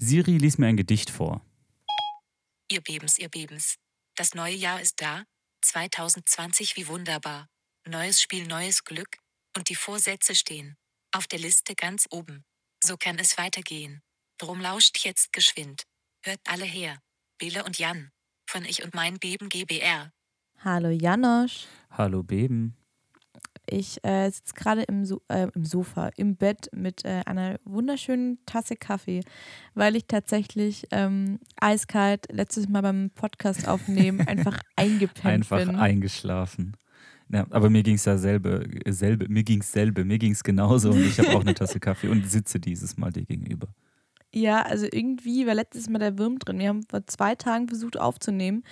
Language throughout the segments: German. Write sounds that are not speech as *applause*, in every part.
Siri lies mir ein Gedicht vor. Ihr Bebens, ihr Bebens. Das neue Jahr ist da. 2020 wie wunderbar. Neues Spiel, neues Glück. Und die Vorsätze stehen. Auf der Liste ganz oben. So kann es weitergehen. Drum lauscht jetzt geschwind. Hört alle her. Bele und Jan. Von Ich und mein Beben GBR. Hallo Janosch. Hallo Beben. Ich äh, sitze gerade im, so äh, im Sofa, im Bett mit äh, einer wunderschönen Tasse Kaffee, weil ich tatsächlich ähm, eiskalt letztes Mal beim Podcast aufnehmen einfach *laughs* eingepennt Einfach bin. eingeschlafen. Ja, aber mir ging es ja selbe, selbe, mir ging es selbe, mir ging es genauso und ich habe auch eine *laughs* Tasse Kaffee und sitze dieses Mal dir gegenüber. Ja, also irgendwie war letztes Mal der Wurm drin. Wir haben vor zwei Tagen versucht aufzunehmen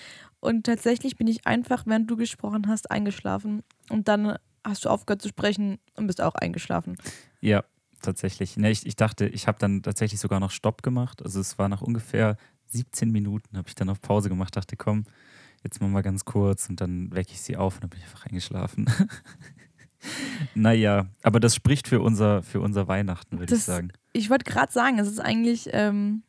und tatsächlich bin ich einfach, während du gesprochen hast, eingeschlafen. Und dann hast du aufgehört zu sprechen und bist auch eingeschlafen. Ja, tatsächlich. Ne, ich, ich dachte, ich habe dann tatsächlich sogar noch Stopp gemacht. Also es war nach ungefähr 17 Minuten, habe ich dann auf Pause gemacht, dachte, komm, jetzt mal mal ganz kurz und dann wecke ich sie auf und dann bin ich einfach eingeschlafen. *laughs* naja, aber das spricht für unser, für unser Weihnachten, würde ich sagen. Ich wollte gerade sagen, es ist eigentlich ähm,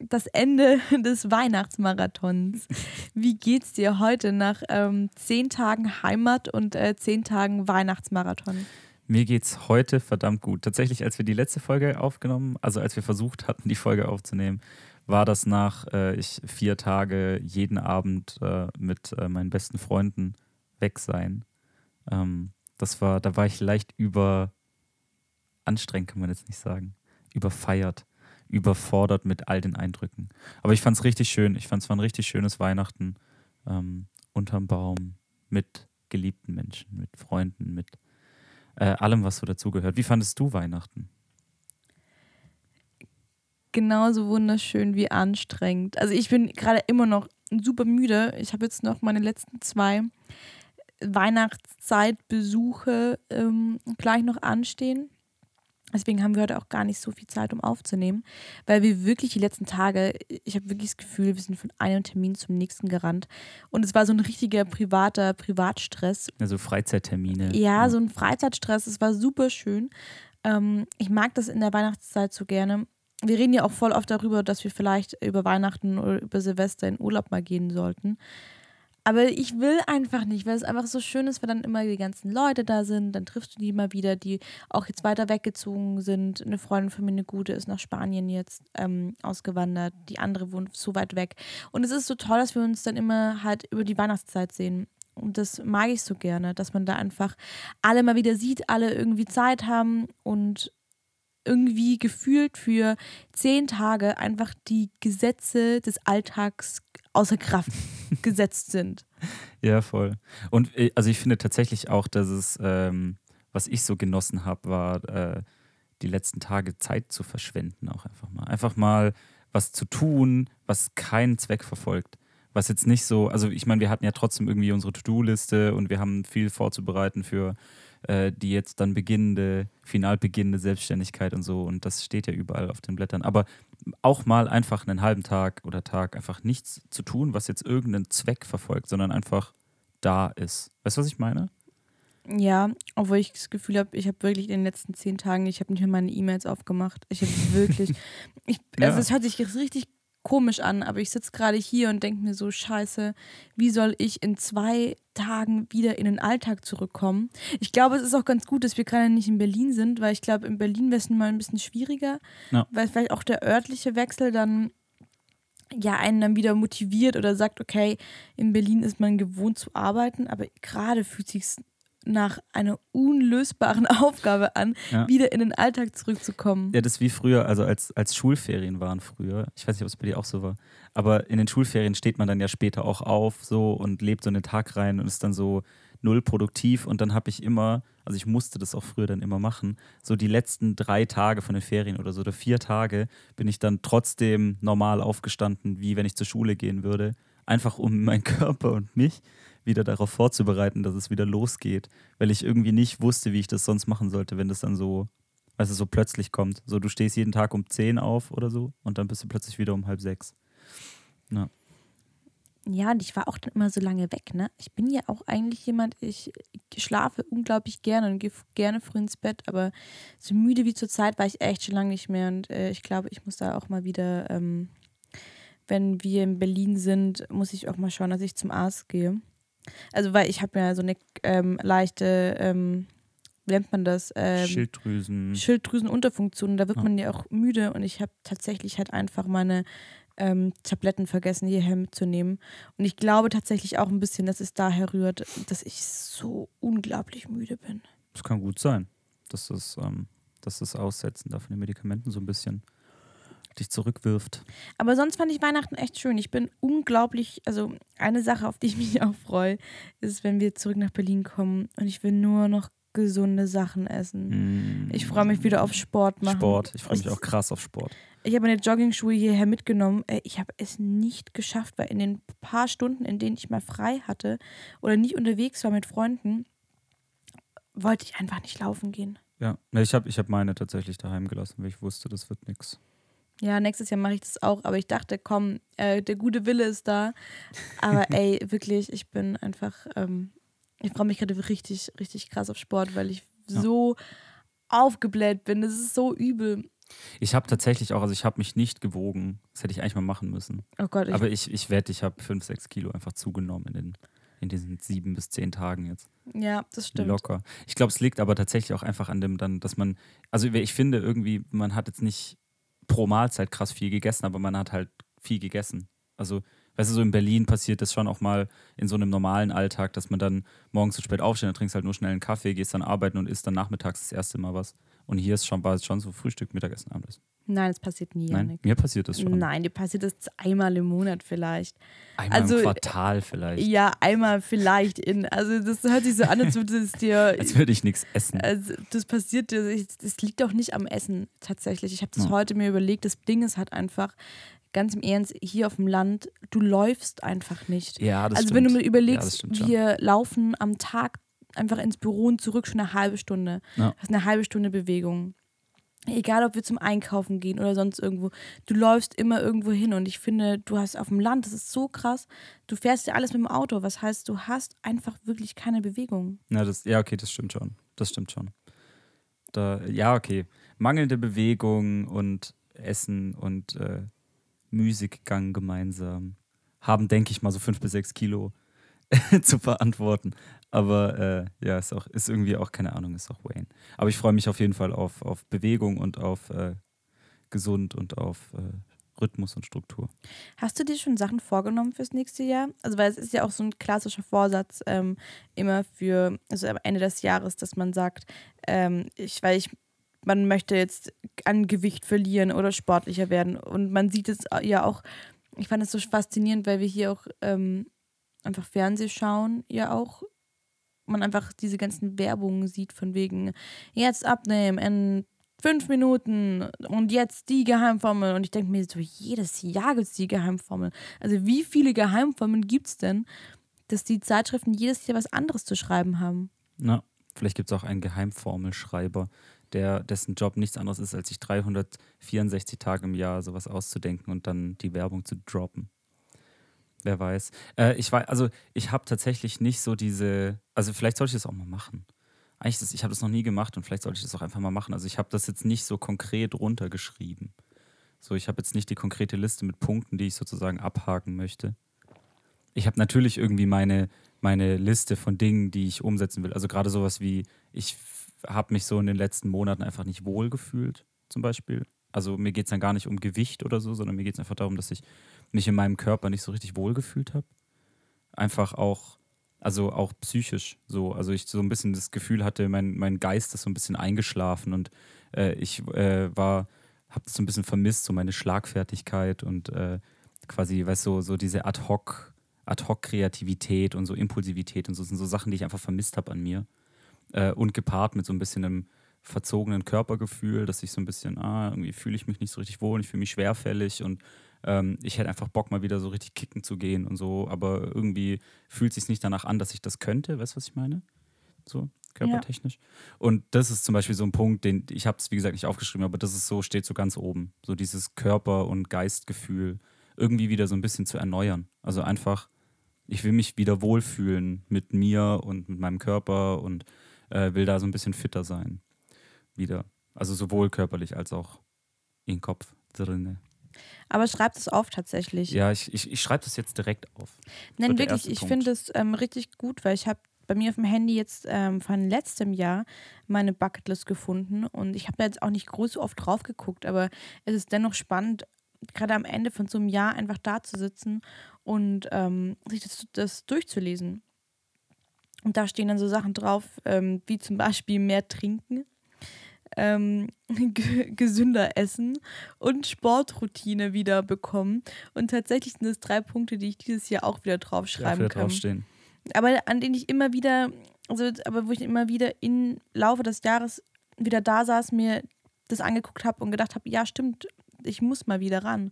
das Ende *laughs* des Weihnachtsmarathons. Wie geht's dir heute nach ähm, zehn Tagen Heimat und äh, zehn Tagen Weihnachtsmarathon? Mir geht's heute verdammt gut. Tatsächlich, als wir die letzte Folge aufgenommen, also als wir versucht hatten, die Folge aufzunehmen, war das nach äh, ich vier Tage jeden Abend äh, mit äh, meinen besten Freunden weg sein. Ähm, das war, da war ich leicht über anstrengend, kann man jetzt nicht sagen. Überfeiert, überfordert mit all den Eindrücken. Aber ich fand es richtig schön. Ich fand es war ein richtig schönes Weihnachten ähm, unterm Baum mit geliebten Menschen, mit Freunden, mit äh, allem, was so dazugehört. Wie fandest du Weihnachten? Genauso wunderschön wie anstrengend. Also ich bin gerade immer noch super müde. Ich habe jetzt noch meine letzten zwei Weihnachtszeitbesuche ähm, gleich noch anstehen. Deswegen haben wir heute auch gar nicht so viel Zeit, um aufzunehmen, weil wir wirklich die letzten Tage, ich habe wirklich das Gefühl, wir sind von einem Termin zum nächsten gerannt. Und es war so ein richtiger privater Privatstress. Also Freizeittermine. Ja, so ein Freizeitstress. Es war super schön. Ähm, ich mag das in der Weihnachtszeit so gerne. Wir reden ja auch voll oft darüber, dass wir vielleicht über Weihnachten oder über Silvester in Urlaub mal gehen sollten. Aber ich will einfach nicht, weil es einfach so schön ist, wenn dann immer die ganzen Leute da sind. Dann triffst du die mal wieder, die auch jetzt weiter weggezogen sind. Eine Freundin von mir, eine gute, ist nach Spanien jetzt ähm, ausgewandert. Die andere wohnt so weit weg. Und es ist so toll, dass wir uns dann immer halt über die Weihnachtszeit sehen. Und das mag ich so gerne, dass man da einfach alle mal wieder sieht, alle irgendwie Zeit haben und irgendwie gefühlt für zehn Tage einfach die Gesetze des Alltags außer Kraft *laughs* gesetzt sind. Ja, voll. Und äh, also ich finde tatsächlich auch, dass es, ähm, was ich so genossen habe, war äh, die letzten Tage Zeit zu verschwenden, auch einfach mal. Einfach mal was zu tun, was keinen Zweck verfolgt. Was jetzt nicht so, also ich meine, wir hatten ja trotzdem irgendwie unsere To-Do-Liste und wir haben viel vorzubereiten für äh, die jetzt dann beginnende, final beginnende Selbstständigkeit und so. Und das steht ja überall auf den Blättern. Aber auch mal einfach einen halben Tag oder Tag einfach nichts zu tun, was jetzt irgendeinen Zweck verfolgt, sondern einfach da ist. Weißt du, was ich meine? Ja, obwohl ich das Gefühl habe, ich habe wirklich in den letzten zehn Tagen, ich habe nicht mehr meine E-Mails aufgemacht. Ich habe wirklich, *laughs* ich, also es hört sich richtig komisch an, aber ich sitze gerade hier und denke mir so, scheiße, wie soll ich in zwei Tagen wieder in den Alltag zurückkommen? Ich glaube, es ist auch ganz gut, dass wir gerade nicht in Berlin sind, weil ich glaube, in Berlin wäre es mal ein bisschen schwieriger, ja. weil vielleicht auch der örtliche Wechsel dann ja einen dann wieder motiviert oder sagt, okay, in Berlin ist man gewohnt zu arbeiten, aber gerade fühlt sich nach einer unlösbaren *laughs* Aufgabe an, ja. wieder in den Alltag zurückzukommen. Ja, das ist wie früher, also als, als Schulferien waren früher. Ich weiß nicht, ob es bei dir auch so war. Aber in den Schulferien steht man dann ja später auch auf so und lebt so einen Tag rein und ist dann so null produktiv. Und dann habe ich immer, also ich musste das auch früher dann immer machen, so die letzten drei Tage von den Ferien oder so oder vier Tage bin ich dann trotzdem normal aufgestanden, wie wenn ich zur Schule gehen würde. Einfach um meinen *laughs* Körper und mich wieder darauf vorzubereiten, dass es wieder losgeht, weil ich irgendwie nicht wusste, wie ich das sonst machen sollte, wenn das dann so, also so plötzlich kommt. So, du stehst jeden Tag um 10 auf oder so und dann bist du plötzlich wieder um halb sechs. Ja. Ja, und ich war auch dann immer so lange weg, ne? Ich bin ja auch eigentlich jemand, ich schlafe unglaublich gerne und gehe gerne früh ins Bett, aber so müde wie zur Zeit war ich echt schon lange nicht mehr und äh, ich glaube, ich muss da auch mal wieder, ähm, wenn wir in Berlin sind, muss ich auch mal schauen, dass ich zum Arzt gehe. Also, weil ich habe ja so eine ähm, leichte, ähm, wie nennt man das? Ähm, Schilddrüsen. Schilddrüsenunterfunktion. Da wird Ja. man ja auch müde und ich habe tatsächlich halt einfach meine ähm, Tabletten vergessen, hierher mitzunehmen. Und ich glaube tatsächlich auch ein bisschen, dass es daher rührt, dass ich so unglaublich müde bin. Das kann gut sein, dass das, ähm, dass das Aussetzen da von den Medikamenten so ein bisschen dich zurückwirft. Aber sonst fand ich Weihnachten echt schön. Ich bin unglaublich, also eine Sache, auf die ich *laughs* mich auch freue, ist, wenn wir zurück nach Berlin kommen und ich will nur noch gesunde Sachen essen. Mm. Ich freue mich wieder auf Sport machen. Sport. Ich freue mich Ich- auch krass auf Sport. Ich habe meine Joggingschuhe hierher mitgenommen. Äh, Ich habe es nicht geschafft, weil in den paar Stunden, in denen ich mal frei hatte oder nicht unterwegs war mit Freunden, wollte ich einfach nicht laufen gehen. Ja, ich habe ich hab meine tatsächlich daheim gelassen, weil ich wusste, das wird nichts. Ja, nächstes Jahr mache ich das auch, aber ich dachte, komm, äh, der gute Wille ist da. Aber *laughs* ey, wirklich, ich bin einfach, ähm, ich freue mich gerade richtig, richtig krass auf Sport, weil ich Ja. so aufgebläht bin. Das ist so übel. Ich habe tatsächlich auch, also ich habe mich nicht gewogen. Das hätte ich eigentlich mal machen müssen. Oh Gott, ich, Aber ich, ich wette, ich habe 5, 6 Kilo einfach zugenommen in, den, in diesen sieben bis zehn Tagen jetzt. ja, das stimmt. Locker. Ich glaube, es liegt aber tatsächlich auch einfach an dem dann, dass man, also ich finde irgendwie, man hat jetzt nicht pro Mahlzeit krass viel gegessen, aber man hat halt viel gegessen. Also, weißt du, so in Berlin passiert das schon auch mal in so einem normalen Alltag, dass man dann morgens zu spät aufsteht, dann trinkst halt nur schnell einen Kaffee, gehst dann arbeiten und isst dann nachmittags das erste Mal was. Und hier ist schon, war es schon so Frühstück, Mittagessen, Abendessen. Nein, das passiert nie, Nein, Janik. mir passiert das schon. Nein, dir passiert das einmal im Monat vielleicht. Einmal Also, im Quartal vielleicht. Ja, einmal vielleicht in. Also das hört sich so an, als würde es dir. *laughs* Als würde ich nichts essen. Also, das passiert dir. Das liegt doch nicht am Essen tatsächlich. Ich habe das Ja. heute mir überlegt. Das Ding ist halt einfach, ganz im Ernst, hier auf dem Land, du läufst einfach nicht. ja, das also stimmt. wenn du mir Ja, überlegst, schon. wir laufen am Tag einfach ins Büro und zurück schon eine halbe Stunde. Ja. Das ist eine halbe Stunde Bewegung. Egal, ob wir zum Einkaufen gehen oder sonst irgendwo. Du läufst immer irgendwo hin und ich finde, du hast auf dem Land, das ist so krass, du fährst ja alles mit dem Auto. Was heißt, du hast einfach wirklich keine Bewegung. Ja, das, ja, okay, das stimmt schon. Das stimmt schon. Da, ja, okay. Mangelnde Bewegung und Essen und äh, Müßiggang gemeinsam haben, denke ich mal, so fünf bis sechs Kilo *laughs* zu verantworten. Aber äh, ja, ist auch, ist irgendwie auch, keine Ahnung, ist auch Wayne. Aber ich freue mich auf jeden Fall auf, auf Bewegung und auf äh, gesund und auf äh, Rhythmus und Struktur. Hast du dir schon Sachen vorgenommen fürs nächste Jahr? Also, weil es ist ja auch so ein klassischer Vorsatz ähm, immer für, also am Ende des Jahres, dass man sagt, ähm, ich, weil ich, man möchte jetzt an Gewicht verlieren oder sportlicher werden. Und man sieht es ja auch, ich fand es so faszinierend, weil wir hier auch ähm, einfach Fernseh schauen, ja auch. Man einfach diese ganzen Werbungen sieht von wegen, jetzt abnehmen in fünf Minuten und jetzt die Geheimformel. Und ich denke mir so, jedes Jahr gibt es die Geheimformel. Also wie viele Geheimformeln gibt es denn, dass die Zeitschriften jedes Jahr was anderes zu schreiben haben? Na, vielleicht gibt es auch einen Geheimformelschreiber, der, dessen Job nichts anderes ist, als sich 364 Tage im Jahr sowas auszudenken und dann die Werbung zu droppen. Wer weiß. Äh, ich weiß, also ich habe tatsächlich nicht so diese, also vielleicht sollte ich das auch mal machen. Eigentlich, das, ich habe das noch nie gemacht und vielleicht sollte ich das auch einfach mal machen. Also ich habe das jetzt nicht so konkret runtergeschrieben. So, ich habe jetzt nicht die konkrete Liste mit Punkten, die ich sozusagen abhaken möchte. Ich habe natürlich irgendwie meine, meine Liste von Dingen, die ich umsetzen will. Also gerade sowas wie, ich habe mich so in den letzten Monaten einfach nicht wohl gefühlt, zum Beispiel. Also mir geht es dann gar nicht um Gewicht oder so, sondern mir geht es einfach darum, dass ich mich in meinem Körper nicht so richtig wohl gefühlt habe. Einfach auch, also auch psychisch so. Also ich so ein bisschen das Gefühl hatte, mein, mein Geist ist so ein bisschen eingeschlafen und äh, ich äh, war, habe das so ein bisschen vermisst, so meine Schlagfertigkeit und äh, quasi, weißt du, so, so diese Ad-Hoc, Ad-Hoc-Kreativität und so Impulsivität und so sind so Sachen, die ich einfach vermisst habe an mir. Äh, und gepaart mit so ein bisschen einem verzogenen Körpergefühl, dass ich so ein bisschen, ah, irgendwie fühle ich mich nicht so richtig wohl, ich fühle mich schwerfällig und ähm, ich hätte einfach Bock, mal wieder so richtig kicken zu gehen und so, aber irgendwie fühlt es sich nicht danach an, dass ich das könnte, weißt du, was ich meine? So, körpertechnisch. Und das ist zum Beispiel so ein Punkt, den ich habe es, wie gesagt, nicht aufgeschrieben, aber das ist so, steht so ganz oben. So dieses Körper- und Geistgefühl irgendwie wieder so ein bisschen zu erneuern. Also einfach ich will mich wieder wohlfühlen mit mir und mit meinem Körper und äh, will da so ein bisschen fitter sein. Wieder. Also sowohl körperlich als auch im Kopf drinne. Aber schreib das auf tatsächlich. Ja, ich, ich, ich schreibe das jetzt direkt auf. Nein, wirklich, ich finde es ähm, richtig gut, weil ich habe bei mir auf dem Handy jetzt ähm, von letztem Jahr meine Bucketlist gefunden und ich habe da jetzt auch nicht groß oft drauf geguckt, aber es ist dennoch spannend, gerade am Ende von so einem Jahr einfach da zu sitzen und ähm, sich das, das durchzulesen. Und da stehen dann so Sachen drauf, ähm, wie zum Beispiel mehr trinken, ähm, *laughs* ge- gesünder essen und Sportroutine wieder bekommen. Und tatsächlich sind es drei Punkte, die ich dieses Jahr auch wieder draufschreiben wieder kann draufstehen. aber an denen ich immer wieder, also aber wo ich immer wieder im Laufe des Jahres wieder da saß, mir das angeguckt habe und gedacht habe, ja stimmt, ich muss mal wieder ran.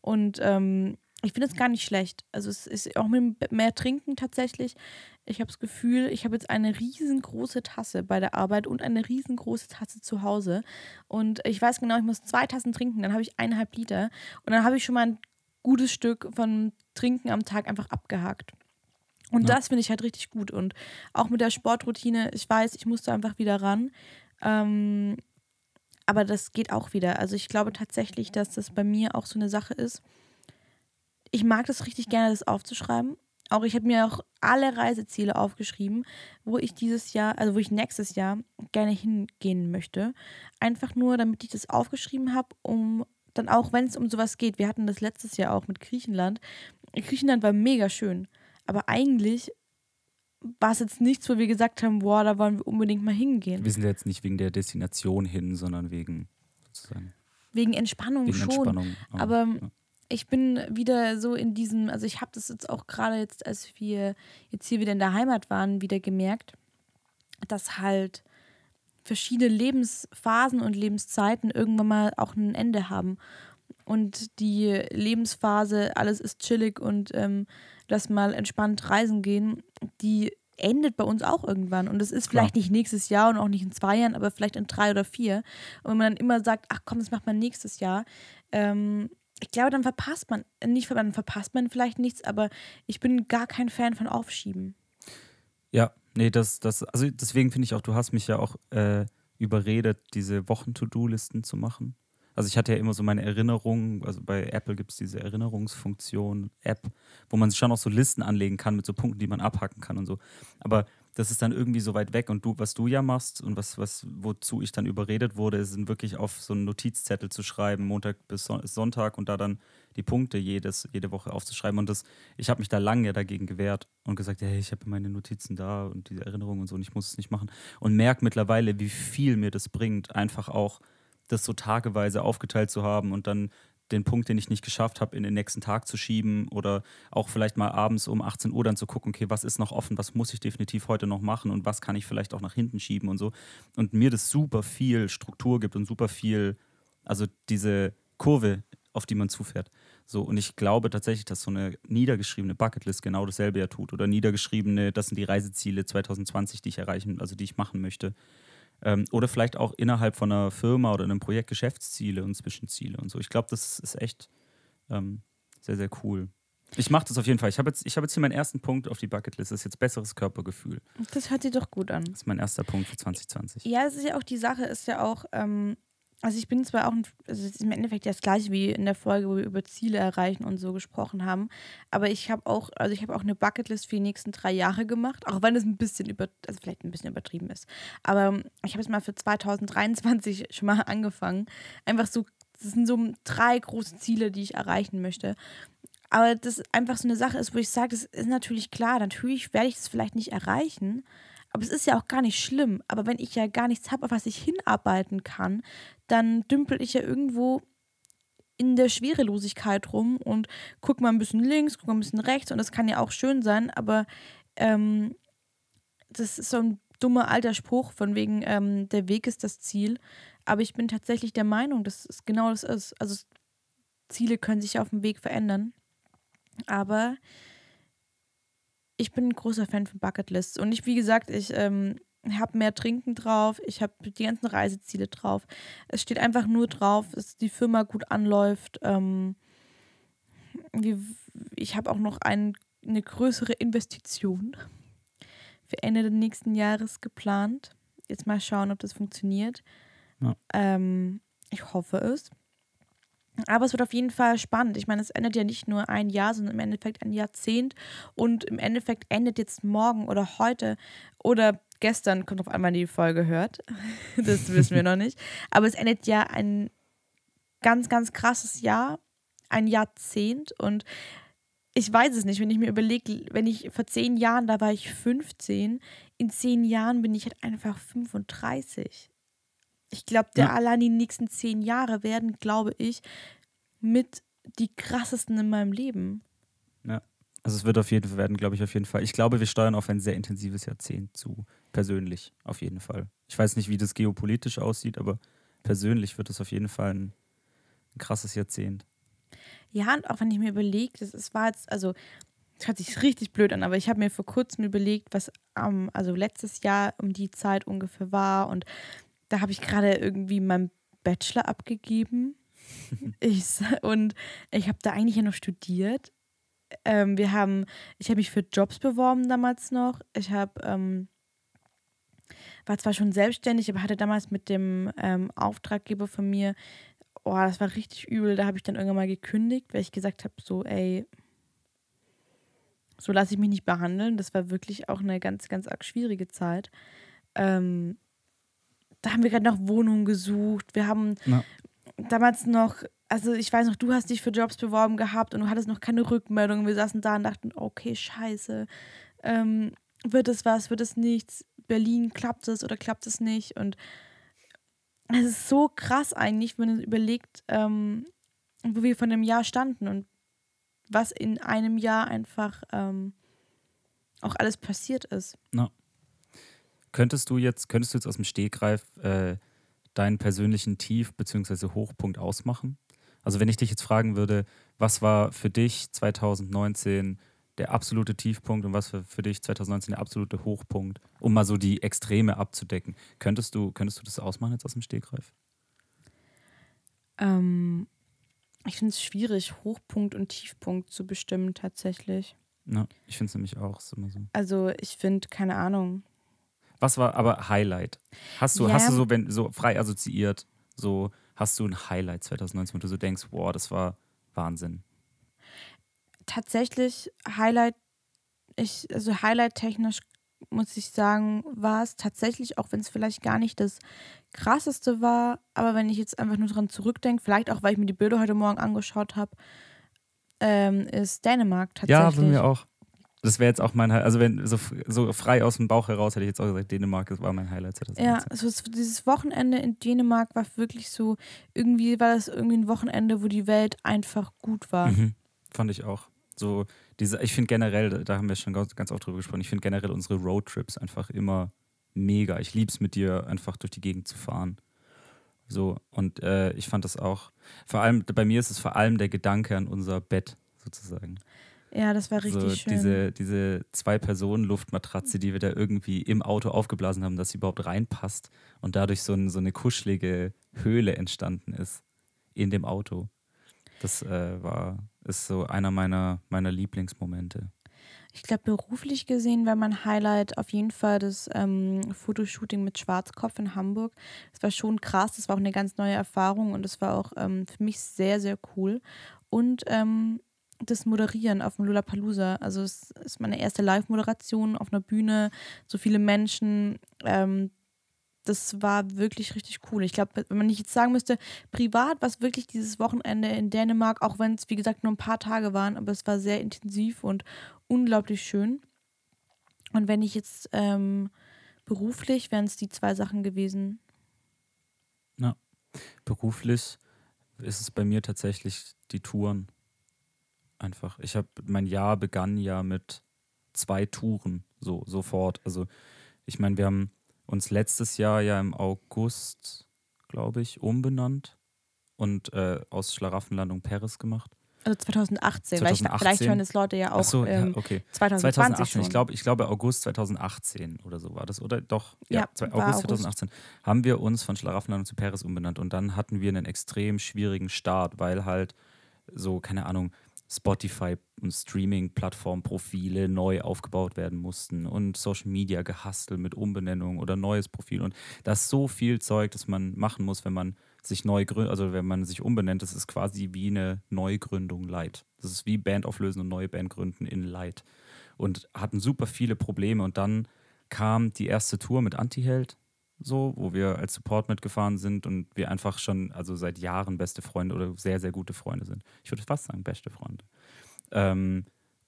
Und ähm, ich finde es gar nicht schlecht. Also es ist auch mit mehr Trinken tatsächlich. Ich habe das Gefühl, ich habe jetzt eine riesengroße Tasse bei der Arbeit und eine riesengroße Tasse zu Hause. Und ich weiß genau, ich muss zwei Tassen trinken, dann habe ich eineinhalb Liter. Und dann habe ich schon mal ein gutes Stück von Trinken am Tag einfach abgehakt. Und Ja. das finde ich halt richtig gut. Und auch mit der Sportroutine, ich weiß, ich musste einfach wieder ran. Ähm, aber das geht auch wieder. Also ich glaube tatsächlich, dass das bei mir auch so eine Sache ist. Ich mag das richtig gerne, das aufzuschreiben. Auch ich habe mir auch alle Reiseziele aufgeschrieben, wo ich dieses Jahr, also wo ich nächstes Jahr gerne hingehen möchte. Einfach nur, damit ich das aufgeschrieben habe, um dann auch, wenn es um sowas geht, wir hatten das letztes Jahr auch mit Griechenland. Griechenland war mega schön. Aber eigentlich war es jetzt nichts, wo wir gesagt haben, boah, da wollen wir unbedingt mal hingehen. Wir sind jetzt nicht wegen der Destination hin, sondern wegen sozusagen Wegen Entspannung wegen schon. Entspannung. Aber ja. Ich bin wieder so in diesem, also ich habe das jetzt auch gerade jetzt, als wir jetzt hier wieder in der Heimat waren, wieder gemerkt, dass halt verschiedene Lebensphasen und Lebenszeiten irgendwann mal auch ein Ende haben. Und die Lebensphase, alles ist chillig und ähm, lass mal entspannt reisen gehen, die endet bei uns auch irgendwann. Und das ist Klar. vielleicht nicht nächstes Jahr und auch nicht in zwei Jahren, aber vielleicht in drei oder vier. Und wenn man dann immer sagt, ach komm, das macht man nächstes Jahr, ähm, ich glaube, dann verpasst man, nicht dann verpasst man vielleicht nichts, aber ich bin gar kein Fan von Aufschieben. Ja, nee, das, das, also deswegen finde ich auch, du hast mich ja auch äh, überredet, diese Wochen-To-Do-Listen zu machen. Also ich hatte ja immer so meine Erinnerungen, also bei Apple gibt es diese Erinnerungsfunktion, App, wo man sich schon auch so Listen anlegen kann mit so Punkten, die man abhaken kann und so. Aber das ist dann irgendwie so weit weg und du, was du ja machst und was, was, wozu ich dann überredet wurde, sind wirklich auf so einen Notizzettel zu schreiben, Montag bis Son- Sonntag und da dann die Punkte jedes, jede Woche aufzuschreiben. Und das, ich habe mich da lange dagegen gewehrt und gesagt, hey, ich habe meine Notizen da und diese Erinnerungen und so und ich muss es nicht machen. Und merke mittlerweile, wie viel mir das bringt, einfach auch das so tageweise aufgeteilt zu haben und dann den Punkt, den ich nicht geschafft habe, in den nächsten Tag zu schieben oder auch vielleicht mal abends um 18 Uhr dann zu gucken, okay, was ist noch offen, was muss ich definitiv heute noch machen und was kann ich vielleicht auch nach hinten schieben und so. Und mir das super viel Struktur gibt und super viel, also diese Kurve, auf die man zufährt. So, und ich glaube tatsächlich, dass so eine niedergeschriebene Bucketlist genau dasselbe ja tut. Oder niedergeschriebene, das sind die Reiseziele 2020, die ich erreichen, also die ich machen möchte. Ähm, oder vielleicht auch innerhalb von einer Firma oder einem Projekt Geschäftsziele und Zwischenziele und so. Ich glaube, das ist echt ähm, sehr, sehr cool. Ich mache das auf jeden Fall. Ich habe jetzt, ich hab jetzt hier meinen ersten Punkt auf die Bucketlist. Das ist jetzt besseres Körpergefühl. Das hört sich doch gut an. Das ist mein erster Punkt für 2020. Ja, es ist ja auch die Sache, ist ja auch, ähm, also ich bin zwar auch, ein, also es ist im Endeffekt das gleiche wie in der Folge, wo wir über Ziele erreichen und so gesprochen haben, aber ich habe auch, also ich habe auch eine Bucketlist für die nächsten drei Jahre gemacht, auch wenn es ein bisschen über, also vielleicht ein bisschen übertrieben ist, aber ähm, ich habe es mal für 2023 *laughs* schon mal angefangen, einfach so, das sind so drei große Ziele, die ich erreichen möchte. Aber das einfach so eine Sache ist, wo ich sage, das ist natürlich klar, natürlich werde ich das vielleicht nicht erreichen, aber es ist ja auch gar nicht schlimm. Aber wenn ich ja gar nichts habe, auf was ich hinarbeiten kann, dann dümpel ich ja irgendwo in der Schwerelosigkeit rum und guck mal ein bisschen links, guck mal ein bisschen rechts und das kann ja auch schön sein, aber ähm, das ist so ein dummer alter Spruch von wegen, ähm, der Weg ist das Ziel. Aber ich bin tatsächlich der Meinung, dass es genau das ist. Also Ziele können sich auf dem Weg verändern. Aber ich bin ein großer Fan von Bucketlists. Und ich, wie gesagt, ich ähm, habe mehr Trinken drauf, ich habe die ganzen Reiseziele drauf. Es steht einfach nur drauf, dass die Firma gut anläuft. Ähm, wie, ich habe auch noch einen eine größere Investition für Ende des nächsten Jahres geplant. Jetzt mal schauen, ob das funktioniert. Ja. Ähm, ich hoffe es. Aber es wird auf jeden Fall spannend. Ich meine, es endet ja nicht nur ein Jahr, sondern im Endeffekt ein Jahrzehnt. Und im Endeffekt endet jetzt morgen oder heute oder gestern, kommt auf einmal die Folge hört. *laughs* Das wissen wir noch nicht. Aber es endet ja ein ganz, ganz krasses Jahr, ein Jahrzehnt. Und ich weiß es nicht, wenn ich mir überlege, wenn ich vor zehn Jahren, da war ich 15, in zehn Jahren bin ich halt einfach 35. Ich glaube, der Ja. allein die nächsten zehn Jahre werden, glaube ich, mit die krassesten in meinem Leben. Also es wird auf jeden Fall werden, glaube ich, auf jeden Fall. Ich glaube, wir steuern auf ein sehr intensives Jahrzehnt zu. Persönlich, auf jeden Fall. Ich weiß nicht, wie das geopolitisch aussieht, aber persönlich wird es auf jeden Fall ein, ein krasses Jahrzehnt. Ja, und auch wenn ich mir überlege, das es war jetzt, also, das hört sich richtig blöd an, aber ich habe mir vor kurzem überlegt, was ähm, also letztes Jahr um die Zeit ungefähr war und da habe ich gerade irgendwie meinen Bachelor abgegeben. *laughs* ich, und ich habe da eigentlich ja noch studiert. Ähm, wir haben, ich habe mich für Jobs beworben damals noch. Ich habe, ähm, war zwar schon selbstständig, aber hatte damals mit dem ähm, Auftraggeber von mir oh, das war richtig übel. Da habe ich dann irgendwann mal gekündigt, weil ich gesagt habe, so, ey, so lasse ich mich nicht behandeln. Das war wirklich auch eine ganz, ganz arg schwierige Zeit. Ähm, da haben wir gerade noch Wohnungen gesucht. Wir haben Ja. damals noch, also ich weiß noch, du hast dich für Jobs beworben gehabt und du hattest noch keine Rückmeldung. Wir saßen da und dachten, okay, scheiße. Ähm, wird es was, wird es nichts? Berlin, klappt es oder klappt es nicht? Und es ist so krass eigentlich, wenn man überlegt, ähm, wo wir von dem Jahr standen und was in einem Jahr einfach ähm, auch alles passiert ist. Könntest du jetzt, könntest du jetzt aus dem Stegreif äh, deinen persönlichen Tief- bzw. Hochpunkt ausmachen? Also wenn ich dich jetzt fragen würde, was war für dich 2019 der absolute Tiefpunkt und was war für dich 2019 der absolute Hochpunkt, um mal so die Extreme abzudecken. Könntest du, könntest du das ausmachen jetzt aus dem Stegreif? Ähm, ich finde es schwierig, Hochpunkt und Tiefpunkt zu bestimmen tatsächlich. Ja, ich finde es nämlich auch ist immer so. Also ich finde, keine Ahnung. Was war aber Highlight? Hast du, Ja. hast du so, wenn, so frei assoziiert, so hast du ein Highlight 2019, wo du so denkst, wow, das war Wahnsinn. Tatsächlich Highlight, ich, also Highlight-technisch muss ich sagen, war es tatsächlich, auch wenn es vielleicht gar nicht das krasseste war, aber wenn ich jetzt einfach nur dran zurückdenke, vielleicht auch, weil ich mir die Bilder heute Morgen angeschaut habe, ähm, ist Dänemark tatsächlich. Ja, bei mir auch. Das wäre jetzt auch mein Highlight. Also, wenn so, so frei aus dem Bauch heraus hätte ich jetzt auch gesagt, Dänemark das war mein Highlight 2019. Ja, also es, dieses Wochenende in Dänemark war wirklich so, irgendwie war das irgendwie ein Wochenende, wo die Welt einfach gut war. Mhm. Fand ich auch. So, diese, ich finde generell, da- da haben wir schon ganz, ganz oft drüber gesprochen, ich finde generell unsere Roadtrips einfach immer mega. Ich liebe es mit dir, einfach durch die Gegend zu fahren. So, und äh, ich fand das auch, vor allem, bei mir ist es vor allem der Gedanke an unser Bett, sozusagen. Ja, das war richtig so schön. diese, diese Zwei-Personen-Luftmatratze, die wir da irgendwie im Auto aufgeblasen haben, dass sie überhaupt reinpasst und dadurch so, ein, so eine kuschelige Höhle entstanden ist in dem Auto. Das äh, war, ist so einer meiner, meiner Lieblingsmomente. Ich glaube, beruflich gesehen war mein Highlight auf jeden Fall das ähm, Fotoshooting mit Schwarzkopf in Hamburg. Das war schon krass, das war auch eine ganz neue Erfahrung und das war auch ähm, für mich sehr, sehr cool. Und ähm, das Moderieren auf dem Lollapalooza. Also es ist meine erste Live-Moderation auf einer Bühne, so viele Menschen. Ähm, das war wirklich richtig cool. Ich glaube, wenn man nicht jetzt sagen müsste, privat war es wirklich dieses Wochenende in Dänemark, auch wenn es, wie gesagt, nur ein paar Tage waren, aber es war sehr intensiv und unglaublich schön. Und wenn ich jetzt ähm, beruflich, wären es die zwei Sachen gewesen. Beruflich ist es bei mir tatsächlich die Touren. Einfach. Ich habe, mein Jahr begann ja mit zwei Touren, so, sofort. Also, ich meine, wir haben uns letztes Jahr ja im August, glaube ich, umbenannt und äh, aus Schlaraffenlandung Paris gemacht. Also 2018, weil ich, 2018. vielleicht hören das Leute ja auch so, ähm, ja, okay. 2020 2018, schon. ich glaube, ich glaube August 2018 oder so war das, oder? Doch, ja, Ja, August August. 2018 haben wir uns von Schlaraffenlandung zu Paris umbenannt und dann hatten wir einen extrem schwierigen Start, weil halt so, keine Ahnung, Spotify und Streaming-Plattform-Profile neu aufgebaut werden mussten und Social Media gehastel mit Umbenennung oder neues Profil. Und da ist so viel Zeug, das man machen muss, wenn man sich neu gründet, also wenn man sich umbenennt, das ist quasi wie eine Neugründung Light. Das ist wie Band auflösen und neue Band gründen in Light. Und hatten super viele Probleme. Und dann kam die erste Tour mit Antiheld, so, wo wir als Support mitgefahren sind und wir einfach schon, also seit Jahren beste Freunde oder sehr, sehr gute Freunde sind. Ich würde fast sagen, beste Freunde. Ähm,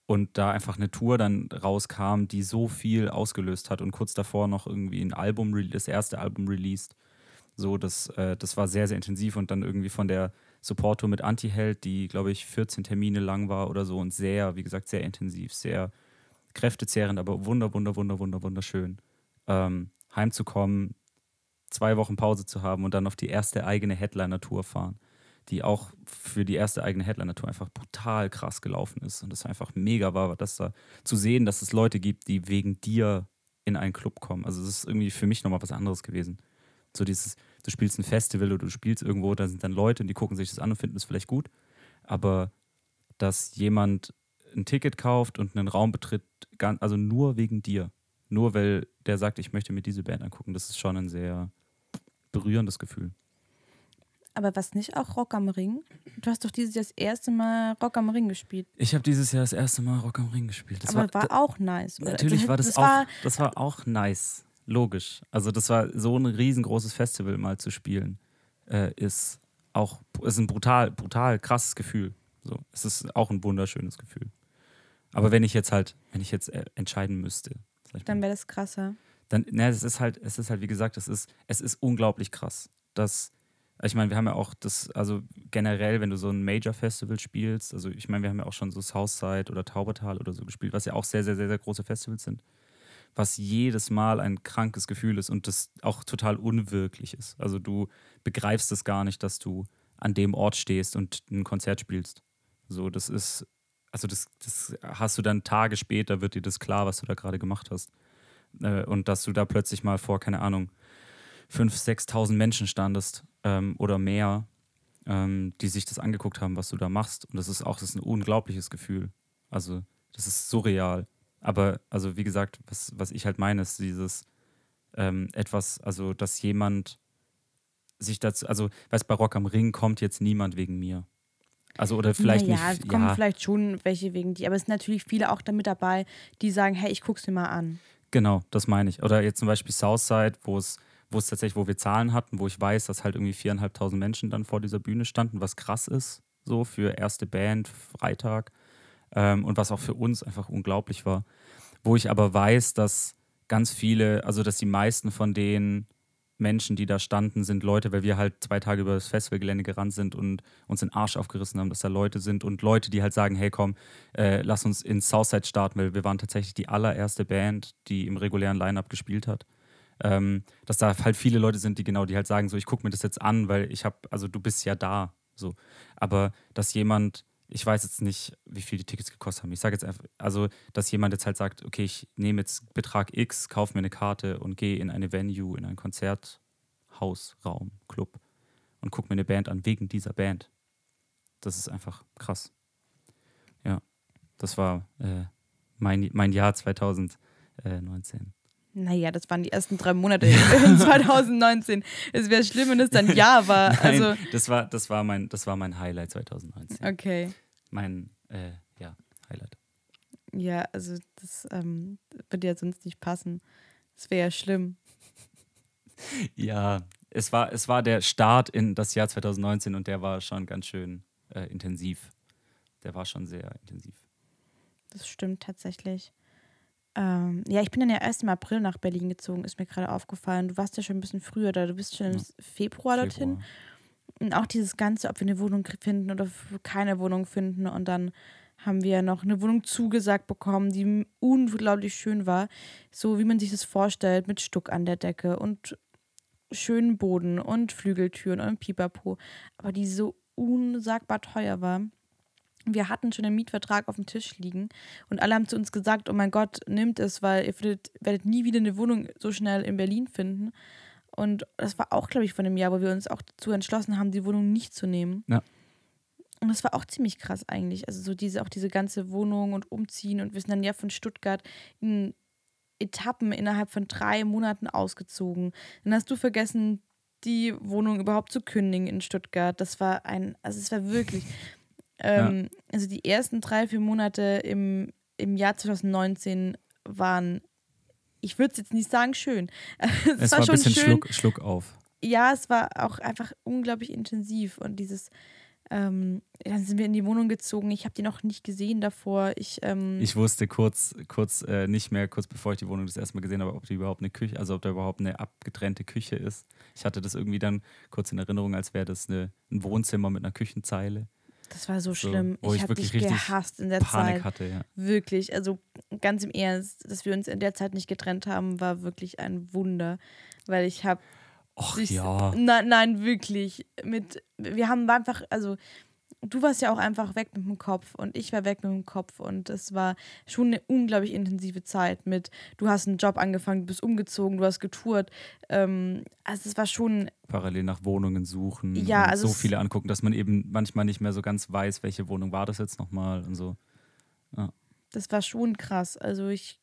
und da einfach eine Tour dann rauskam, die so viel ausgelöst hat und kurz davor noch irgendwie ein Album, das erste Album released. So, das, äh, das war sehr, sehr intensiv und dann irgendwie von der Support-Tour mit Antiheld, die, glaube ich, 14 Termine lang war oder so und sehr, wie gesagt, sehr intensiv, sehr kräftezehrend, aber wunder, wunder, wunder, wunder, wunderschön. Ähm, heimzukommen, zwei Wochen Pause zu haben und dann auf die erste eigene Headliner-Tour fahren, die auch für die erste eigene Headliner-Tour einfach brutal krass gelaufen ist. Und das einfach mega war, dass da zu sehen, dass es Leute gibt, die wegen dir in einen Club kommen. Also, das ist irgendwie für mich nochmal was anderes gewesen. So dieses, du spielst ein Festival oder du spielst irgendwo, da sind dann Leute und die gucken sich das an und finden es vielleicht gut. Aber dass jemand ein Ticket kauft und einen Raum betritt, also nur wegen dir. Nur weil der sagt, ich möchte mir diese Band angucken, das ist schon ein sehr berührendes Gefühl. Aber was nicht auch Rock am Ring? Du hast doch dieses Jahr das erste Mal Rock am Ring gespielt. Ich habe dieses Jahr das erste Mal Rock am Ring gespielt. Das Aber war, war auch nice. Oder? Natürlich war das, das auch, war, das war auch nice. Logisch. Also das war so ein riesengroßes Festival mal zu spielen, äh, ist auch ist ein brutal, brutal krasses Gefühl. So, es ist auch ein wunderschönes Gefühl. Aber wenn ich jetzt halt, wenn ich jetzt äh, entscheiden müsste, dann wäre das krasser. Dann, ne, es ist halt, es ist halt, wie gesagt, es ist, es ist unglaublich krass. Dass, ich meine, wir haben ja auch das, also generell, wenn du so ein Major-Festival spielst, also ich meine, wir haben ja auch schon so Southside oder Taubertal oder so gespielt, was ja auch sehr, sehr, sehr, sehr große Festivals sind, was jedes Mal ein krankes Gefühl ist und das auch total unwirklich ist. Also du begreifst es gar nicht, dass du an dem Ort stehst und ein Konzert spielst. So, das ist also das, das hast du dann Tage später, wird dir das klar, was du da gerade gemacht hast. Äh, und dass du da plötzlich mal vor, keine Ahnung, 5.000, 6.000 Menschen standest ähm, oder mehr, ähm, die sich das angeguckt haben, was du da machst. Und das ist auch das ist ein unglaubliches Gefühl. Also das ist surreal. Aber also wie gesagt, was, was ich halt meine, ist dieses ähm, etwas, also dass jemand sich dazu, also weißt bei Rock am Ring kommt jetzt niemand wegen mir. Also oder vielleicht naja, nicht. Es kommen ja. vielleicht schon welche wegen die, aber es sind natürlich viele auch damit dabei, die sagen, hey, ich guck's mir mal an. Genau, das meine ich. Oder jetzt zum Beispiel Southside, wo es, wo es tatsächlich, wo wir Zahlen hatten, wo ich weiß, dass halt irgendwie viereinhalbtausend Menschen dann vor dieser Bühne standen, was krass ist, so für erste Band, Freitag. Ähm, und was auch für uns einfach unglaublich war. Wo ich aber weiß, dass ganz viele, also dass die meisten von denen Menschen, die da standen, sind Leute, weil wir halt zwei Tage über das Festivalgelände gerannt sind und uns den Arsch aufgerissen haben, dass da Leute sind und Leute, die halt sagen, hey komm, äh, lass uns in Southside starten, weil wir waren tatsächlich die allererste Band, die im regulären Line-Up gespielt hat. Ähm, dass da halt viele Leute sind, die genau, die halt sagen, so ich gucke mir das jetzt an, weil ich habe, also du bist ja da, so. Aber dass jemand ich weiß jetzt nicht, wie viel die Tickets gekostet haben. Ich sage jetzt einfach, also, dass jemand jetzt halt sagt, okay, ich nehme jetzt Betrag X, kaufe mir eine Karte und gehe in eine Venue, in ein Konzerthaus, Raum, Club und gucke mir eine Band an wegen dieser Band. Das ist einfach krass. Ja, das war äh, mein, mein Jahr 2019. Naja, das waren die ersten drei Monate in *laughs* 2019. Es wäre schlimm, wenn es dann *laughs* ja war. Nein, also das war, das war mein, das war mein Highlight 2019. Okay. Mein, äh, ja, Highlight. Ja, also das ähm, würde ja sonst nicht passen. Das wäre ja schlimm. *laughs* ja, es war, es war der Start in das Jahr 2019 und der war schon ganz schön äh, intensiv. Der war schon sehr intensiv. Das stimmt tatsächlich. Ähm, ja, ich bin dann ja erst im April nach Berlin gezogen, ist mir gerade aufgefallen. Du warst ja schon ein bisschen früher da, du bist schon im Februar dorthin. Und auch dieses Ganze, ob wir eine Wohnung finden oder keine Wohnung finden. Und dann haben wir noch eine Wohnung zugesagt bekommen, die unglaublich schön war. So wie man sich das vorstellt, mit Stuck an der Decke und schönen Boden und Flügeltüren und Pipapo. Aber die so unsagbar teuer war wir hatten schon einen Mietvertrag auf dem Tisch liegen und alle haben zu uns gesagt, oh mein Gott, nimmt es, weil ihr werdet, werdet nie wieder eine Wohnung so schnell in Berlin finden. Und das war auch, glaube ich, von einem Jahr, wo wir uns auch dazu entschlossen haben, die Wohnung nicht zu nehmen. Ja. Und das war auch ziemlich krass eigentlich. Also so diese, auch diese ganze Wohnung und Umziehen und wir sind dann ja von Stuttgart in Etappen innerhalb von drei Monaten ausgezogen. Dann hast du vergessen, die Wohnung überhaupt zu kündigen in Stuttgart. Das war ein, also es war wirklich, ähm, ja. also die ersten drei, vier Monate im, im Jahr 2019 waren, ich würde es jetzt nicht sagen schön. *laughs* es, es war, war, schon ein bisschen schön. Schluck, Schluck auf. Ja, es war auch einfach unglaublich intensiv und dieses ähm, dann sind wir in die Wohnung gezogen. Ich habe die noch nicht gesehen davor. Ich, ähm ich wusste kurz, kurz äh, nicht mehr, kurz bevor ich die Wohnung das erste Mal gesehen habe, ob die überhaupt eine Küche, also ob da überhaupt eine abgetrennte Küche ist. Ich hatte das irgendwie dann kurz in Erinnerung, als wäre das eine, ein Wohnzimmer mit einer Küchenzeile. Das war so, so schlimm. ich, ich habe dich gehasst in der Panik Zeit. Hatte, ja. Wirklich. Also ganz im Ernst, dass wir uns in der Zeit nicht getrennt haben, war wirklich ein Wunder. Weil ich habe Ach ja. Nein, nein, wirklich. Mit, wir haben einfach, also du warst ja auch einfach weg mit dem Kopf und ich war weg mit dem Kopf und es war schon eine unglaublich intensive Zeit mit, du hast einen Job angefangen, du bist umgezogen, du hast getourt. Ähm, also es war schon... Parallel nach Wohnungen suchen ja, also so viele angucken, dass man eben manchmal nicht mehr so ganz weiß, welche Wohnung war das jetzt nochmal und so. Ja. Das war schon krass. Also ich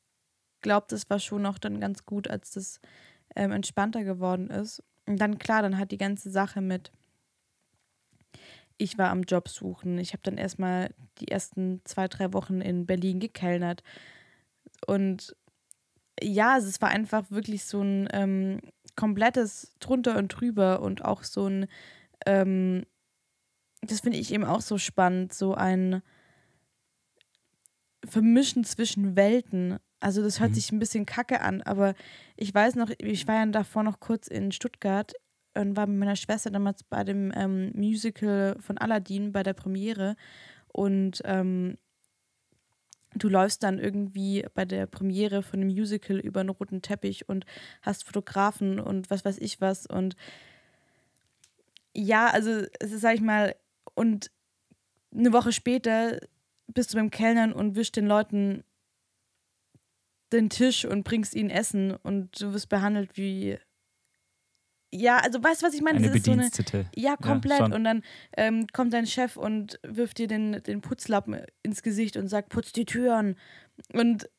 glaube, das war schon auch dann ganz gut, als das ähm, entspannter geworden ist. Und dann, klar, dann hat die ganze Sache mit, ich war am Job suchen. Ich habe dann erstmal die ersten zwei, drei Wochen in Berlin gekellnert. Und ja, es war einfach wirklich so ein ähm, komplettes drunter und drüber und auch so ein, ähm, das finde ich eben auch so spannend, so ein Vermischen zwischen Welten. Also das hört mhm. sich ein bisschen kacke an, aber ich weiß noch, ich war ja davor noch kurz in Stuttgart und war mit meiner Schwester damals bei dem ähm, Musical von Aladdin bei der Premiere und ähm, du läufst dann irgendwie bei der Premiere von dem Musical über einen roten Teppich und hast Fotografen und was weiß ich was und ja, also es ist, sag ich mal, und eine Woche später bist du beim Kellnern und wischst den Leuten den Tisch und bringst ihnen Essen und du wirst behandelt wie. Ja, also weißt du, was ich meine? Eine Bedienstete. So eine, ja, komplett. Ja, und dann ähm, kommt dein Chef und wirft dir den, den Putzlappen ins Gesicht und sagt, putz die Türen. Und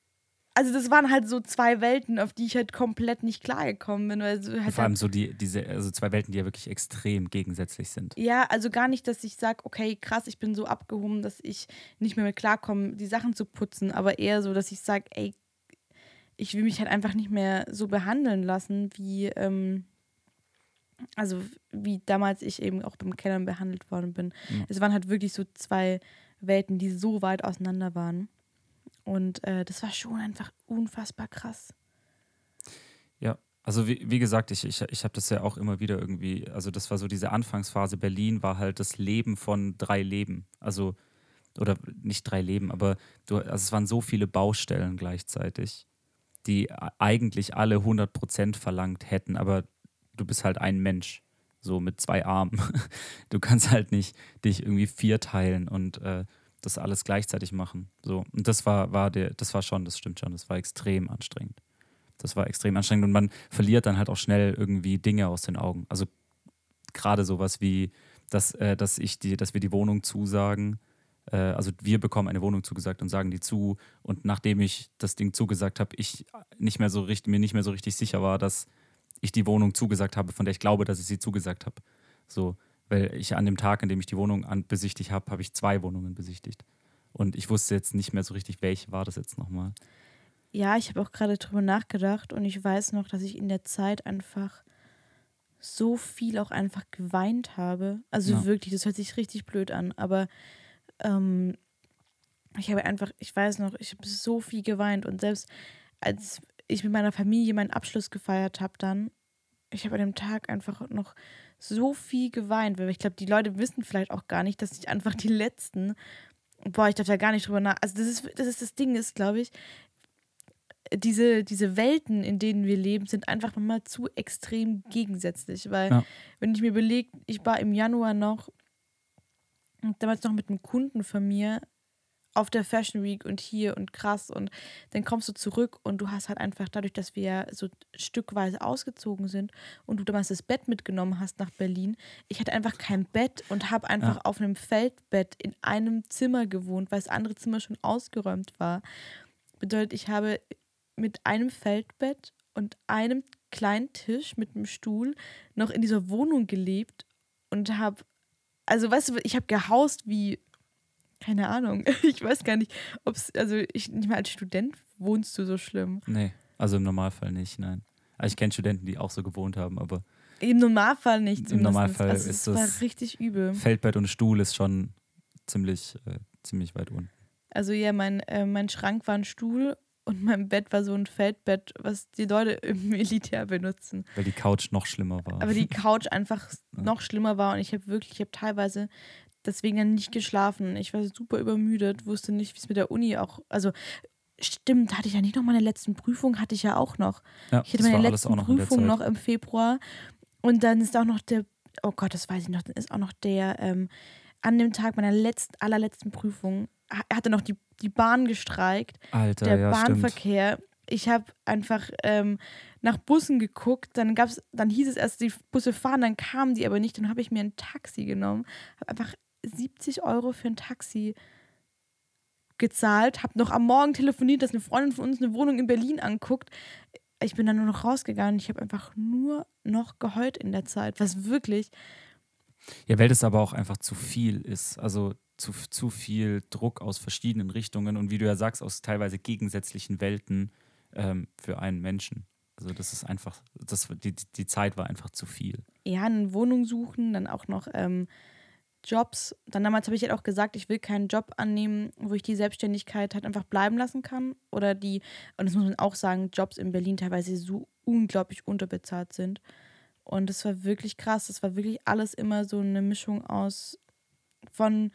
also das waren halt so zwei Welten, auf die ich halt komplett nicht klargekommen bin. Weil so halt Vor allem so die, diese, also zwei Welten, die ja wirklich extrem gegensätzlich sind. Ja, also gar nicht, dass ich sage, okay, krass, ich bin so abgehoben, dass ich nicht mehr mit klarkomme, die Sachen zu putzen, aber eher so, dass ich sage, ey, ich will mich halt einfach nicht mehr so behandeln lassen, wie, ähm, also wie damals ich eben auch beim Kellern behandelt worden bin. Mhm. Es waren halt wirklich so zwei Welten, die so weit auseinander waren. Und äh, das war schon einfach unfassbar krass. Ja, also wie, wie gesagt, ich, ich, ich habe das ja auch immer wieder irgendwie, also das war so diese Anfangsphase. Berlin war halt das Leben von drei Leben. Also, oder nicht drei Leben, aber du, also es waren so viele Baustellen gleichzeitig, die eigentlich alle 100% verlangt hätten, aber du bist halt ein Mensch, so mit zwei Armen. *laughs* Du kannst halt nicht dich irgendwie vierteilen und äh, das alles gleichzeitig machen. So. Und das war, war der, das war schon, das stimmt schon, das war extrem anstrengend. Das war extrem anstrengend und man verliert dann halt auch schnell irgendwie Dinge aus den Augen. Also gerade sowas wie, dass, äh, dass ich die, dass wir die Wohnung zusagen. Äh, also wir bekommen eine Wohnung zugesagt und sagen die zu. Und nachdem ich das Ding zugesagt habe, ich nicht mehr so richtig, mir nicht mehr so richtig sicher war, dass ich die Wohnung zugesagt habe, von der ich glaube, dass ich sie zugesagt habe. So, weil ich an dem Tag, an dem ich die Wohnung an, besichtigt habe, habe ich zwei Wohnungen besichtigt. Und ich wusste jetzt nicht mehr so richtig, welche war das jetzt nochmal. Ja, ich habe auch gerade drüber nachgedacht und ich weiß noch, dass ich in der Zeit einfach so viel auch einfach geweint habe. Also ja. wirklich, das hört sich richtig blöd an, aber ähm, ich habe einfach, ich weiß noch, ich habe so viel geweint und selbst als ich mit meiner Familie meinen Abschluss gefeiert habe dann, ich habe an dem Tag einfach noch so viel geweint, weil ich glaube, die Leute wissen vielleicht auch gar nicht, dass ich einfach die letzten, boah, ich darf ja gar nicht drüber nach, also das ist das, ist das Ding ist, glaube ich, diese, diese Welten, in denen wir leben, sind einfach nochmal zu extrem gegensätzlich, weil ja. wenn ich mir überlege, ich war im Januar noch, damals noch mit einem Kunden von mir auf der Fashion Week und hier und krass und dann kommst du zurück und du hast halt einfach dadurch, dass wir ja so stückweise ausgezogen sind und du damals das Bett mitgenommen hast nach Berlin, ich hatte einfach kein Bett und habe einfach Ja. auf einem Feldbett in einem Zimmer gewohnt, weil das andere Zimmer schon ausgeräumt war. Bedeutet, ich habe mit einem Feldbett und einem kleinen Tisch mit einem Stuhl noch in dieser Wohnung gelebt und habe, also weißt du, ich habe gehaust wie, keine Ahnung, *laughs* ich weiß gar nicht, ob es, also ich nicht mal als Student wohnst du so schlimm. Nee, also im Normalfall nicht, nein. Also ich kenne Studenten, die auch so gewohnt haben, aber Im Normalfall nicht. Im zumindest. Normalfall also, ist es war das- richtig übel. Feldbett und Stuhl ist schon ziemlich, äh, ziemlich weit unten. Also ja, mein, äh, mein Schrank war ein Stuhl und mein Bett war so ein Feldbett, was die Leute im *laughs* Militär benutzen. Weil die Couch noch schlimmer war. Aber die *laughs* Couch einfach noch schlimmer war und ich habe wirklich, ich habe teilweise deswegen dann nicht geschlafen. Ich war super übermüdet, wusste nicht, wie es mit der Uni auch, also stimmt, hatte ich ja nicht noch meine letzten Prüfung, hatte ich ja auch noch. ja, Ich hatte meine letzten noch der Prüfung noch im Februar und dann ist auch noch der, oh Gott, das weiß ich noch, dann ist auch noch der, ähm, an dem Tag meiner letzten, allerletzten Prüfung, ha- hatte noch die, die Bahn gestreikt Alter, der ja, stimmt. Bahnverkehr. Ich habe einfach ähm, nach Bussen geguckt, dann gab's, dann hieß es erst, die Busse fahren, dann kamen die aber nicht. Dann habe ich mir ein Taxi genommen, habe einfach 70 Euro für ein Taxi gezahlt, habe noch am Morgen telefoniert, dass eine Freundin von uns eine Wohnung in Berlin anguckt. Ich bin dann nur noch rausgegangen. Ich habe einfach nur noch geheult in der Zeit, was wirklich Ja, weil das aber auch einfach zu viel ist. Also zu, zu viel Druck aus verschiedenen Richtungen und wie du ja sagst, aus teilweise gegensätzlichen Welten ähm, für einen Menschen. Also das ist einfach, das, die, die Zeit war einfach zu viel. ja, eine Wohnung suchen, dann auch noch ähm, Jobs. Dann damals habe ich halt auch gesagt, ich will keinen Job annehmen, wo ich die Selbstständigkeit halt einfach bleiben lassen kann. Oder die, und das muss man auch sagen, Jobs in Berlin teilweise so unglaublich unterbezahlt sind. Und das war wirklich krass. Das war wirklich alles immer so eine Mischung aus von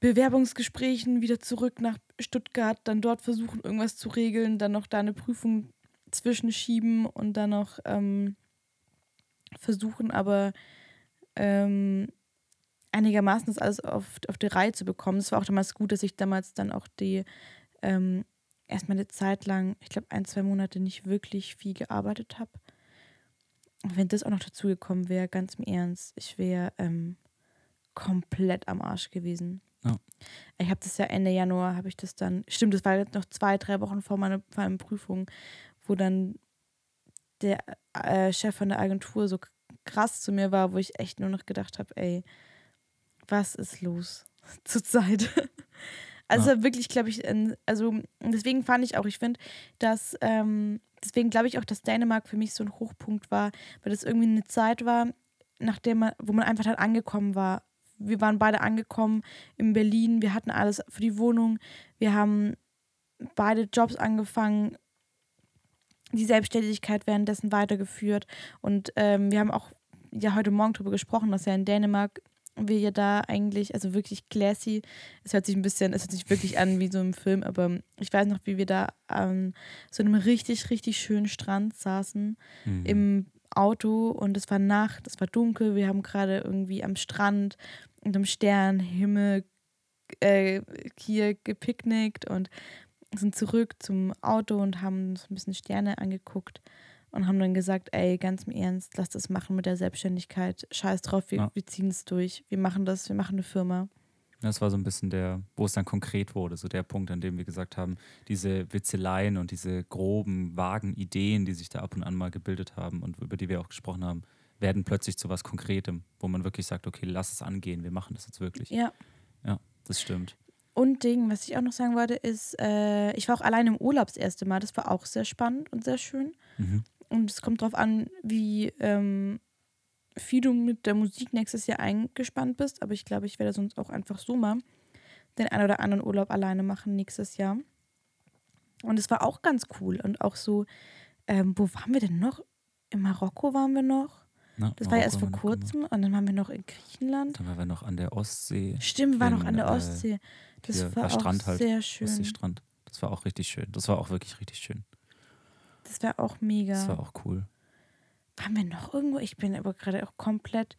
Bewerbungsgesprächen wieder zurück nach Stuttgart, dann dort versuchen, irgendwas zu regeln, dann noch da eine Prüfung zwischenschieben und dann noch ähm, versuchen, aber ähm, einigermaßen das alles auf, auf die Reihe zu bekommen. Es war auch damals gut, dass ich damals dann auch die ähm, erstmal eine Zeit lang, ich glaube ein, zwei Monate nicht wirklich viel gearbeitet habe. Und wenn das auch noch dazu gekommen wäre, ganz im Ernst, ich wäre ähm, komplett am Arsch gewesen. Ja. Ich habe das ja Ende Januar, habe ich das dann, stimmt, das war jetzt noch zwei, drei Wochen vor meiner, vor meiner Prüfung, wo dann der äh, Chef von der Agentur so krass zu mir war, wo ich echt nur noch gedacht habe, ey, was ist los *laughs* zurzeit? Also Ja. wirklich, glaube ich, also deswegen fand ich auch, ich finde, dass, ähm, deswegen glaube ich auch, dass Dänemark für mich so ein Hochpunkt war, weil das irgendwie eine Zeit war, nachdem man, wo man einfach halt angekommen war. Wir waren beide angekommen in Berlin, wir hatten alles für die Wohnung, wir haben beide Jobs angefangen, die Selbstständigkeit währenddessen weitergeführt und ähm, wir haben auch ja heute Morgen darüber gesprochen, dass ja in Dänemark wir ja da eigentlich, also wirklich classy, es hört sich ein bisschen, es hört sich wirklich an wie so im Film, aber ich weiß noch, wie wir da an so einem richtig, richtig schönen Strand saßen Mhm. im Auto und es war Nacht, es war dunkel, wir haben gerade irgendwie am Strand und am Sternenhimmel äh, hier gepicknickt und sind zurück zum Auto und haben uns ein bisschen Sterne angeguckt und haben dann gesagt, ey, ganz im Ernst, lass das machen mit der Selbstständigkeit. Scheiß drauf, wir, Ja. wir ziehen es durch. Wir machen das, wir machen eine Firma. Das war so ein bisschen der, wo es dann konkret wurde, so der Punkt, an dem wir gesagt haben, diese Witzeleien und diese groben, vagen Ideen, die sich da ab und an mal gebildet haben und über die wir auch gesprochen haben, werden plötzlich zu was Konkretem, wo man wirklich sagt, okay, lass es angehen, wir machen das jetzt wirklich. Ja. Das stimmt. Und Ding, was ich auch noch sagen wollte, ist, äh, ich war auch alleine im Urlaub das erste Mal. Das war auch sehr spannend und sehr schön. Mhm. Und es kommt darauf an, wie ähm, viel du mit der Musik nächstes Jahr eingespannt bist. Aber ich glaube, ich werde sonst auch einfach so mal den einen oder anderen Urlaub alleine machen nächstes Jahr. Und es war auch ganz cool. Und auch so, ähm, wo waren wir denn noch? In Marokko waren wir noch. Na, Das war ja erst vor Marokko kurzem. Und dann waren wir noch in Griechenland. Dann waren wir noch an der Ostsee, Stimmt, wir waren noch an der äh, Ostsee. Das war auch Strand halt, sehr schön. Ostseestrand. Das war auch richtig schön. Das war auch wirklich richtig schön. Das war auch mega. Das war auch cool. Waren wir noch irgendwo? Ich bin aber gerade auch komplett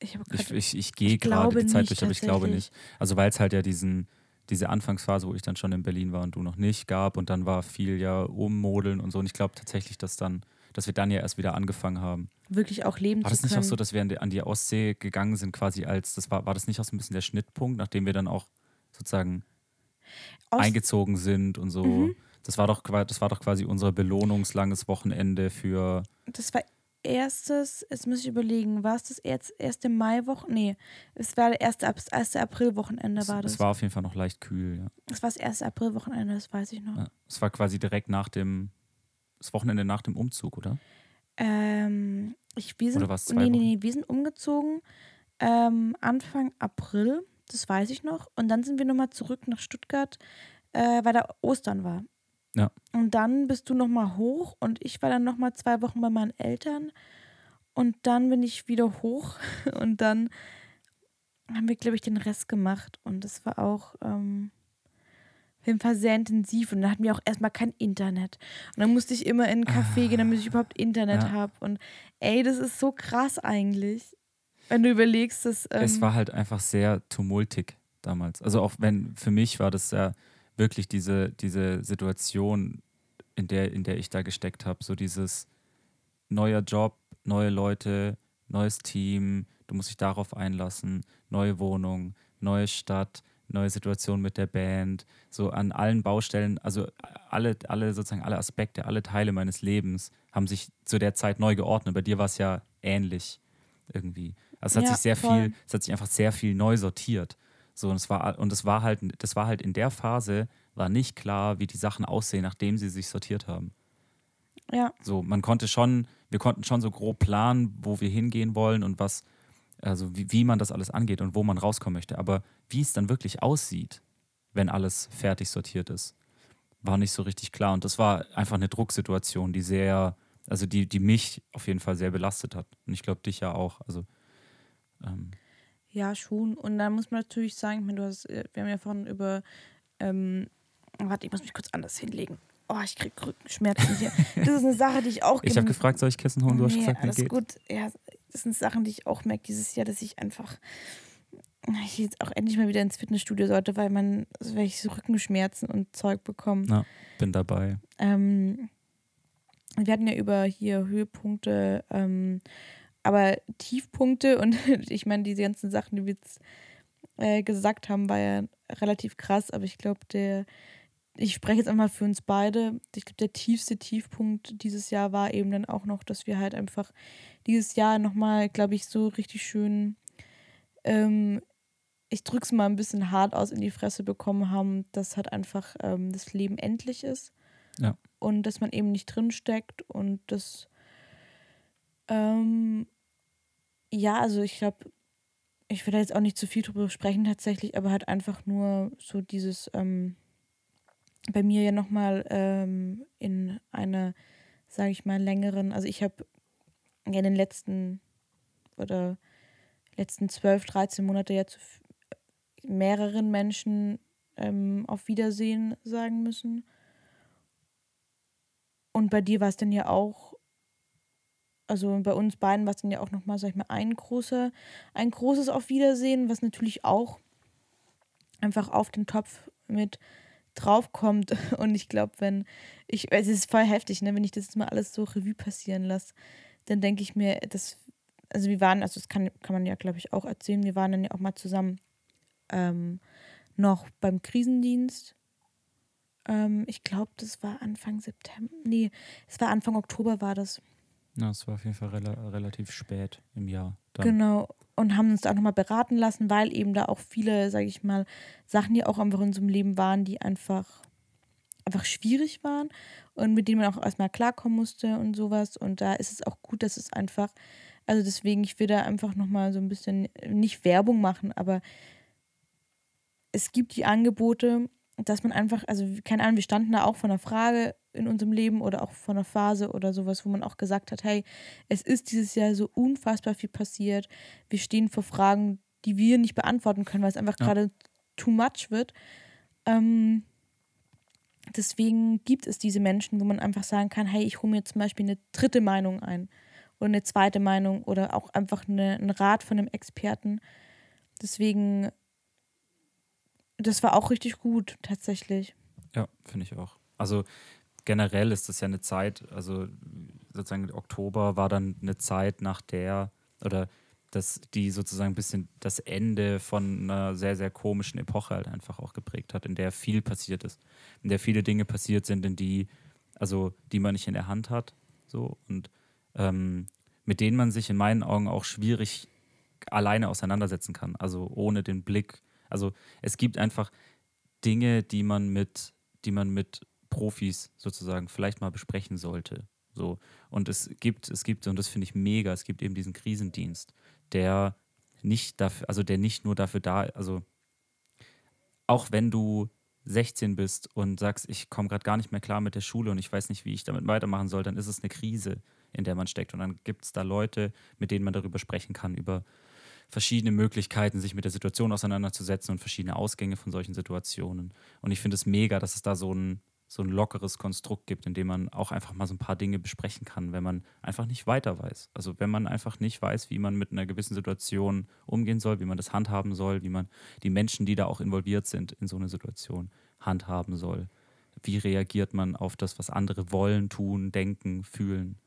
Ich, Ich, ich, ich gehe gerade die Zeit durch, aber ich glaube nicht. Also weil es halt ja diesen, diese Anfangsphase, wo ich dann schon in Berlin war und du noch nicht, gab und dann war viel ja ummodeln und so. Und ich glaube tatsächlich, dass dann, dass wir dann ja erst wieder angefangen haben. wirklich auch leben War das nicht können. auch so, dass wir an die, an die Ostsee gegangen sind, quasi als, das war, war das nicht auch so ein bisschen der Schnittpunkt, nachdem wir dann auch sozusagen Aus- eingezogen sind und so. Mhm. Das war doch das war doch quasi unser belohnungslanges Wochenende für Das war erstes, jetzt muss ich überlegen, war es das erst, erste Maiwoche? Nee, es war der erste, das erste Aprilwochenende es, war das. es war auf jeden Fall noch leicht kühl, ja. das war das erste Aprilwochenende, das weiß ich noch. ja. Es war quasi direkt nach dem das Wochenende nach dem Umzug, oder? Ähm, ich, wir sind, Oder war's zwei nee, nee, nee, wir sind umgezogen ähm, Anfang April, das weiß ich noch. Und dann sind wir nochmal zurück nach Stuttgart, äh, weil da Ostern war. Ja. Und dann bist du nochmal hoch und ich war dann nochmal zwei Wochen bei meinen Eltern. Und dann bin ich wieder hoch *laughs* und dann haben wir, glaube ich, den Rest gemacht. Und das war auch ähm, auf jeden Fall sehr intensiv. Und dann hatten wir auch erstmal kein Internet. Und dann musste ich immer in einen Café gehen, damit ich überhaupt Internet Ja. habe. Und ey, das ist so krass eigentlich. Wenn du überlegst, dass. Ähm, es war halt einfach sehr tumultig damals. Also auch wenn für mich war das ja wirklich diese, diese Situation, in der, in der ich da gesteckt habe. So dieses neuer Job, neue Leute, neues Team, du musst dich darauf einlassen, neue Wohnung, neue Stadt, neue Situation mit der Band, so an allen Baustellen, also alle, alle sozusagen alle Aspekte, alle Teile meines Lebens haben sich zu der Zeit neu geordnet. Bei dir war es ja ähnlich irgendwie. Also es hat Ja, sich sehr voll. viel, es hat sich einfach sehr viel neu sortiert. So, und es war, und es war halt, das war halt in der Phase, war nicht klar, wie die Sachen aussehen, nachdem sie sich sortiert haben. ja, So, man konnte schon, wir konnten schon so grob planen, wo wir hingehen wollen und was, also wie, wie man das alles angeht und wo man rauskommen möchte. Aber wie es dann wirklich aussieht, wenn alles fertig sortiert ist, war nicht so richtig klar. Und das war einfach eine Drucksituation, die sehr, also die, die mich auf jeden Fall sehr belastet hat. Und ich glaube dich ja auch. Also ähm, ja, schon. Und dann muss man natürlich sagen, ich meine, du hast, äh, wir haben ja vorhin über. Ähm, warte, ich muss mich kurz anders hinlegen. Oh, ich krieg Rückenschmerzen hier. Das ist eine Sache, die ich auch *laughs* ich habe gefragt, soll ich Kissen holen? Du hast nee, gesagt, mir alles geht. gut. Ja, das sind Sachen, die ich auch merke dieses Jahr, dass ich einfach ich jetzt auch endlich mal wieder ins Fitnessstudio sollte, weil man, also weil ich so Rückenschmerzen und Zeug bekomme. Ja, bin dabei. Ähm, wir hatten ja über hier Höhepunkte, ähm, aber Tiefpunkte und *laughs* ich meine, diese ganzen Sachen, die wir jetzt äh, gesagt haben, war ja relativ krass, aber ich glaube, der, ich spreche jetzt einmal für uns beide, ich glaube, der tiefste Tiefpunkt dieses Jahr war eben dann auch noch, dass wir halt einfach dieses Jahr nochmal, glaube ich, so richtig schön, ähm, ich drück's mal ein bisschen hart aus in die Fresse bekommen haben, dass halt einfach ähm, das Leben endlich ist. Und dass man eben nicht drin steckt und das ähm, ja, also ich glaube, ich will da jetzt auch nicht zu viel drüber sprechen tatsächlich, aber halt einfach nur so dieses ähm, bei mir ja nochmal ähm, in einer, sage ich mal, längeren, also ich habe ja in den letzten oder letzten 12, 13 Monate ja zu mehreren Menschen ähm, auf Wiedersehen sagen müssen. Und bei dir war es dann ja auch, also bei uns beiden war es dann ja auch nochmal, sag ich mal, ein großer, ein großes Auf Wiedersehen, was natürlich auch einfach auf den Topf mit draufkommt. *laughs* Und ich glaube, wenn ich, es ist voll heftig, ne, wenn ich das jetzt mal alles so Revue passieren lasse, dann denke ich mir, das, also wir waren, also das kann, kann man ja, glaube ich, auch erzählen, wir waren dann ja auch mal zusammen ähm, noch beim Krisendienst. Ähm, ich glaube, das war Anfang September. Nee, es war Anfang Oktober war das. Ja, es war auf jeden Fall rela relativ spät im Jahr. Dann. Genau. Und haben uns da auch nochmal beraten lassen, weil eben da auch viele, sage ich mal, Sachen, die auch einfach in unserem Leben waren, die einfach, einfach schwierig waren und mit denen man auch erstmal klarkommen musste und sowas. Und da ist es auch gut, dass es einfach, also deswegen, ich will da einfach nochmal so ein bisschen, nicht Werbung machen, aber es gibt die Angebote, dass man einfach, also keine Ahnung, wir standen da auch vor einer Frage in unserem Leben oder auch vor einer Phase oder sowas, wo man auch gesagt hat, hey, es ist dieses Jahr so unfassbar viel passiert. Wir stehen vor Fragen, die wir nicht beantworten können, weil es einfach Ja. gerade too much wird. Ähm, deswegen gibt es diese Menschen, wo man einfach sagen kann, hey, ich hole mir zum Beispiel eine dritte Meinung ein. oder eine zweite Meinung oder auch einfach eine, ein Rat von einem Experten. Deswegen, das war auch richtig gut, tatsächlich. Ja, finde ich auch. Also generell ist das ja eine Zeit, also sozusagen Oktober war dann eine Zeit, nach der, oder dass die sozusagen ein bisschen das Ende von einer sehr, sehr komischen Epoche halt einfach auch geprägt hat, in der viel passiert ist. In der viele Dinge passiert sind, in die, also die man nicht in der Hand hat. So und ähm, mit denen man sich in meinen Augen auch schwierig alleine auseinandersetzen kann. Also ohne den Blick. Also es gibt einfach Dinge, die man mit, die man mit Profis sozusagen vielleicht mal besprechen sollte. So. Und es gibt, es gibt, und das finde ich mega, es gibt eben diesen Krisendienst, der nicht dafür, also der nicht nur dafür da, also auch wenn du 16 bist und sagst, ich komme gerade gar nicht mehr klar mit der Schule und ich weiß nicht, wie ich damit weitermachen soll, dann ist es eine Krise, in der man steckt. Und dann gibt es da Leute, mit denen man darüber sprechen kann, über verschiedene Möglichkeiten, sich mit der Situation auseinanderzusetzen und verschiedene Ausgänge von solchen Situationen. Und ich finde es mega, dass es da so ein, so ein lockeres Konstrukt gibt, in dem man auch einfach mal so ein paar Dinge besprechen kann, wenn man einfach nicht weiter weiß. Also wenn man einfach nicht weiß, wie man mit einer gewissen Situation umgehen soll, wie man das handhaben soll, wie man die Menschen, die da auch involviert sind in so eine Situation, handhaben soll. Wie reagiert man auf das, was andere wollen, tun, denken, fühlen?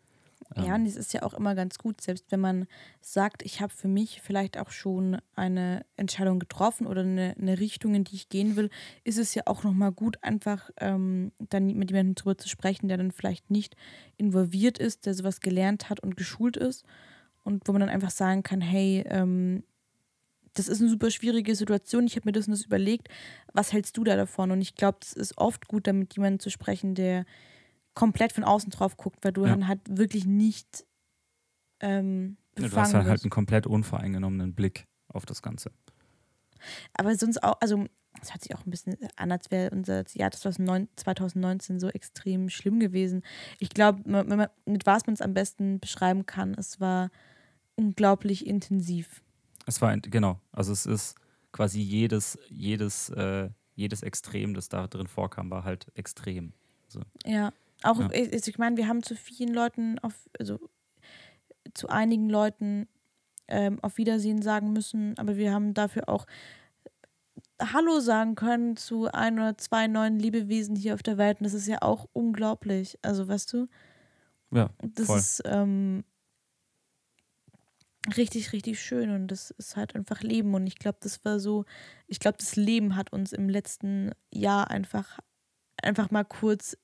Ja, und es ist ja auch immer ganz gut, selbst wenn man sagt, ich habe für mich vielleicht auch schon eine Entscheidung getroffen oder eine, eine Richtung, in die ich gehen will, ist es ja auch nochmal gut, einfach ähm, dann mit jemandem darüber zu sprechen, der dann vielleicht nicht involviert ist, der sowas gelernt hat und geschult ist und wo man dann einfach sagen kann, hey, ähm, das ist eine super schwierige Situation, ich habe mir das und das überlegt, was hältst du da davon? Und ich glaube, es ist oft gut, damit jemandem zu sprechen, der komplett von außen drauf guckt, weil du ja. dann halt wirklich nicht ähm, ja, Du hast dann halt einen komplett unvoreingenommenen Blick auf das Ganze. Aber sonst auch, also es hört sich auch ein bisschen an, als wäre unser Jahr 2019 so extrem schlimm gewesen. Ich glaube, mit was man es am besten beschreiben kann, es war unglaublich intensiv. Es war, genau, also es ist quasi jedes, jedes, äh, jedes Extrem, das da drin vorkam, war halt extrem. So. Ja. Auch, ja. ich, ich meine, wir haben zu vielen Leuten, auf, also zu einigen Leuten ähm, auf Wiedersehen sagen müssen, aber wir haben dafür auch Hallo sagen können zu ein oder zwei neuen Lebewesen hier auf der Welt. Und das ist ja auch unglaublich. Also, weißt du? Ja. Das voll. ist ähm, richtig, richtig schön und das ist halt einfach Leben. Und ich glaube, das war so, ich glaube, das Leben hat uns im letzten Jahr einfach, einfach mal kurz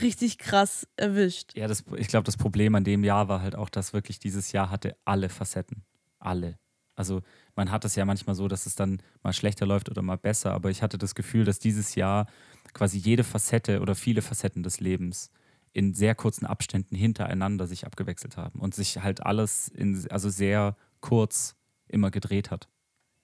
richtig krass erwischt. Ja, das, ich glaube, das Problem an dem Jahr war halt auch, dass wirklich dieses Jahr hatte alle Facetten. Alle. Also man hat es ja manchmal so, dass es dann mal schlechter läuft oder mal besser, aber ich hatte das Gefühl, dass dieses Jahr quasi jede Facette oder viele Facetten des Lebens in sehr kurzen Abständen hintereinander sich abgewechselt haben und sich halt alles in, also sehr kurz immer gedreht hat.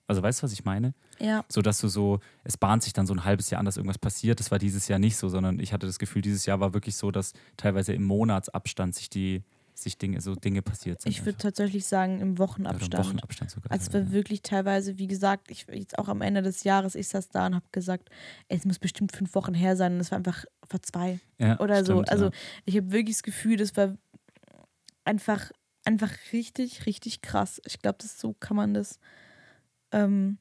Also weißt du, was ich meine? Ja. So dass du so, es bahnt sich dann so ein halbes Jahr an, dass irgendwas passiert. Das war dieses Jahr nicht so, sondern ich hatte das Gefühl, dieses Jahr war wirklich so, dass teilweise im Monatsabstand sich die, sich Dinge, so Dinge passiert sind. Ich würde tatsächlich sagen, im Wochenabstand. Ja, im Wochenabstand sogar. Also es war ja. wirklich teilweise, wie gesagt, ich jetzt auch am Ende des Jahres, ich saß da und habe gesagt, es muss bestimmt fünf Wochen her sein und es war einfach vor zwei ja, oder stimmt, so. Also ich habe wirklich das Gefühl, das war einfach, einfach richtig, richtig krass. Ich glaube, das so kann man das ähm,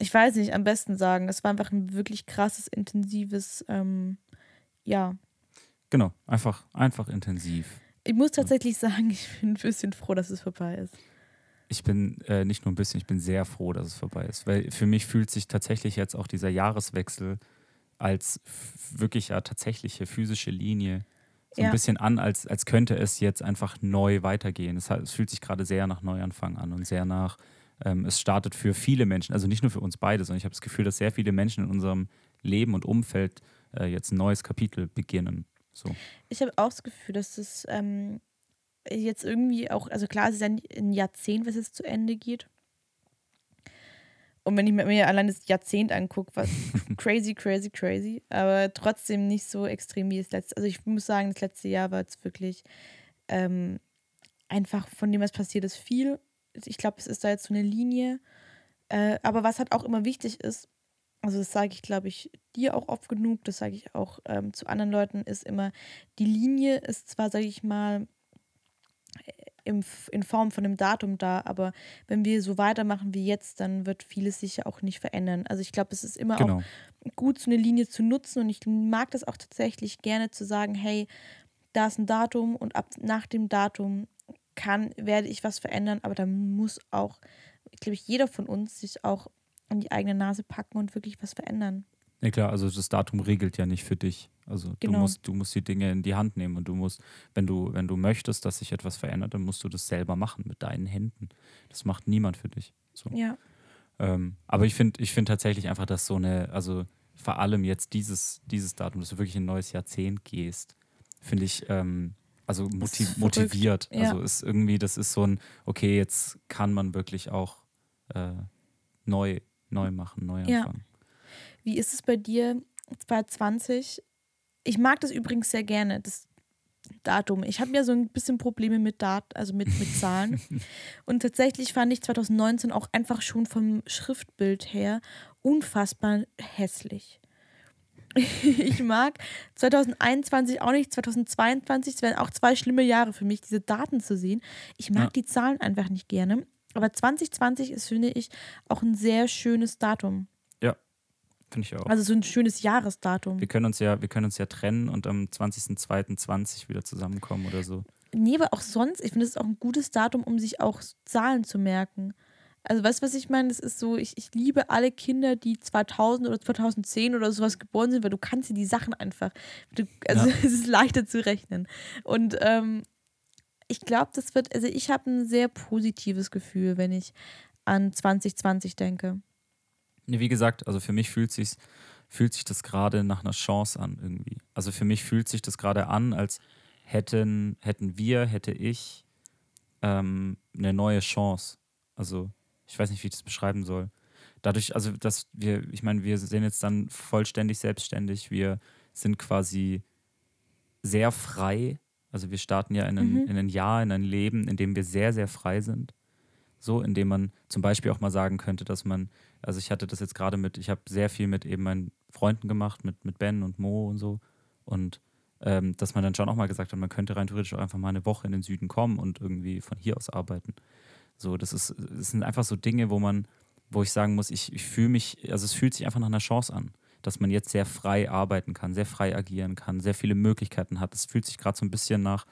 ich weiß nicht, am besten sagen. Es war einfach ein wirklich krasses, intensives, ähm, ja. Genau, einfach, einfach intensiv. Ich muss tatsächlich *laughs* sagen, ich bin ein bisschen froh, dass es vorbei ist. Ich bin äh, nicht nur ein bisschen, ich bin sehr froh, dass es vorbei ist. Weil für mich fühlt sich tatsächlich jetzt auch dieser Jahreswechsel als wirklich ja tatsächliche physische Linie so ja. ein bisschen an, als, als könnte es jetzt einfach neu weitergehen. Es, es fühlt sich gerade sehr nach Neuanfang an und sehr nach ähm, es startet für viele Menschen, also nicht nur für uns beide, sondern ich habe das Gefühl, dass sehr viele Menschen in unserem Leben und Umfeld äh, jetzt ein neues Kapitel beginnen. So. Ich habe auch das Gefühl, dass es ähm, jetzt irgendwie auch, also klar, es ist ein, ein Jahrzehnt, was jetzt zu Ende geht. Und wenn ich mir allein das Jahrzehnt angucke, was *laughs* crazy, crazy, crazy, aber trotzdem nicht so extrem wie das letzte. Also ich muss sagen, das letzte Jahr war jetzt wirklich ähm, einfach von dem, was passiert ist, viel ich glaube, es ist da jetzt so eine Linie. Äh, aber was halt auch immer wichtig ist, also das sage ich, glaube ich, dir auch oft genug, das sage ich auch ähm, zu anderen Leuten, ist immer, die Linie ist zwar, sage ich mal, im, in Form von einem Datum da, aber wenn wir so weitermachen wie jetzt, dann wird vieles sich ja auch nicht verändern. Also ich glaube, es ist immer Genau. auch gut, so eine Linie zu nutzen und ich mag das auch tatsächlich gerne zu sagen, hey, da ist ein Datum und ab nach dem Datum kann, werde ich was verändern, aber da muss auch, glaube ich, jeder von uns sich auch an die eigene Nase packen und wirklich was verändern. Ja klar, also das Datum regelt ja nicht für dich. Also Genau. du musst, du musst die Dinge in die Hand nehmen und du musst, wenn du, wenn du möchtest, dass sich etwas verändert, dann musst du das selber machen mit deinen Händen. Das macht niemand für dich. So. Ja. Ähm, aber ich finde ich find tatsächlich einfach, dass so eine, also vor allem jetzt dieses, dieses Datum, dass du wirklich in ein neues Jahrzehnt gehst, finde ich, ähm, also motiv motiviert. Ja. Also ist irgendwie, das ist so ein, okay, jetzt kann man wirklich auch äh, neu, neu machen, neu Ja. anfangen. Wie ist es bei dir 2020? Ich mag das übrigens sehr gerne, das Datum. Ich habe ja so ein bisschen Probleme mit Dat also mit, mit Zahlen. *laughs* Und tatsächlich fand ich 2019 auch einfach schon vom Schriftbild her unfassbar hässlich. *laughs* Ich mag 2021 auch nicht, 2022, es wären auch zwei schlimme Jahre für mich, diese Daten zu sehen. Ich mag Ja. die Zahlen einfach nicht gerne. Aber 2020 ist, finde ich, auch ein sehr schönes Datum. Finde ich auch. Also so ein schönes Jahresdatum. wir können uns ja, wir können uns ja trennen und am 20.02.20 wieder zusammenkommen oder so. Nee, aber auch sonst, ich finde, es ist auch ein gutes Datum, um sich auch Zahlen zu merken. Also, weißt du, was ich meine? Das ist so, ich, ich liebe alle Kinder, die 2000 oder 2010 oder sowas geboren sind, weil du kannst dir die Sachen einfach, du, also Ja. *laughs* es ist leichter zu rechnen. Und ähm, ich glaube, das wird, also ich habe ein sehr positives Gefühl, wenn ich an 2020 denke. Wie gesagt, also für mich fühlt sich fühlt sich das gerade nach einer Chance an irgendwie. Also für mich fühlt sich das gerade an, als hätten hätten wir, hätte ich ähm, eine neue Chance. Also ich weiß nicht, wie ich das beschreiben soll. Dadurch, also dass wir, ich meine, wir sind jetzt dann vollständig selbstständig. Wir sind quasi sehr frei. Also wir starten ja in ein, Mhm. in ein Jahr, in ein Leben, in dem wir sehr, sehr frei sind. So, in dem man zum Beispiel auch mal sagen könnte, dass man, also ich hatte das jetzt gerade mit, ich habe sehr viel mit eben meinen Freunden gemacht, mit, mit Ben und Mo und so. Und ähm, dass man dann schon auch mal gesagt hat, man könnte rein theoretisch auch einfach mal eine Woche in den Süden kommen und irgendwie von hier aus arbeiten. So, das ist, das sind einfach so Dinge, wo man, wo ich sagen muss, ich, ich fühle mich, also es fühlt sich einfach nach einer Chance an, dass man jetzt sehr frei arbeiten kann, sehr frei agieren kann, sehr viele Möglichkeiten hat. Es fühlt sich gerade so ein bisschen nach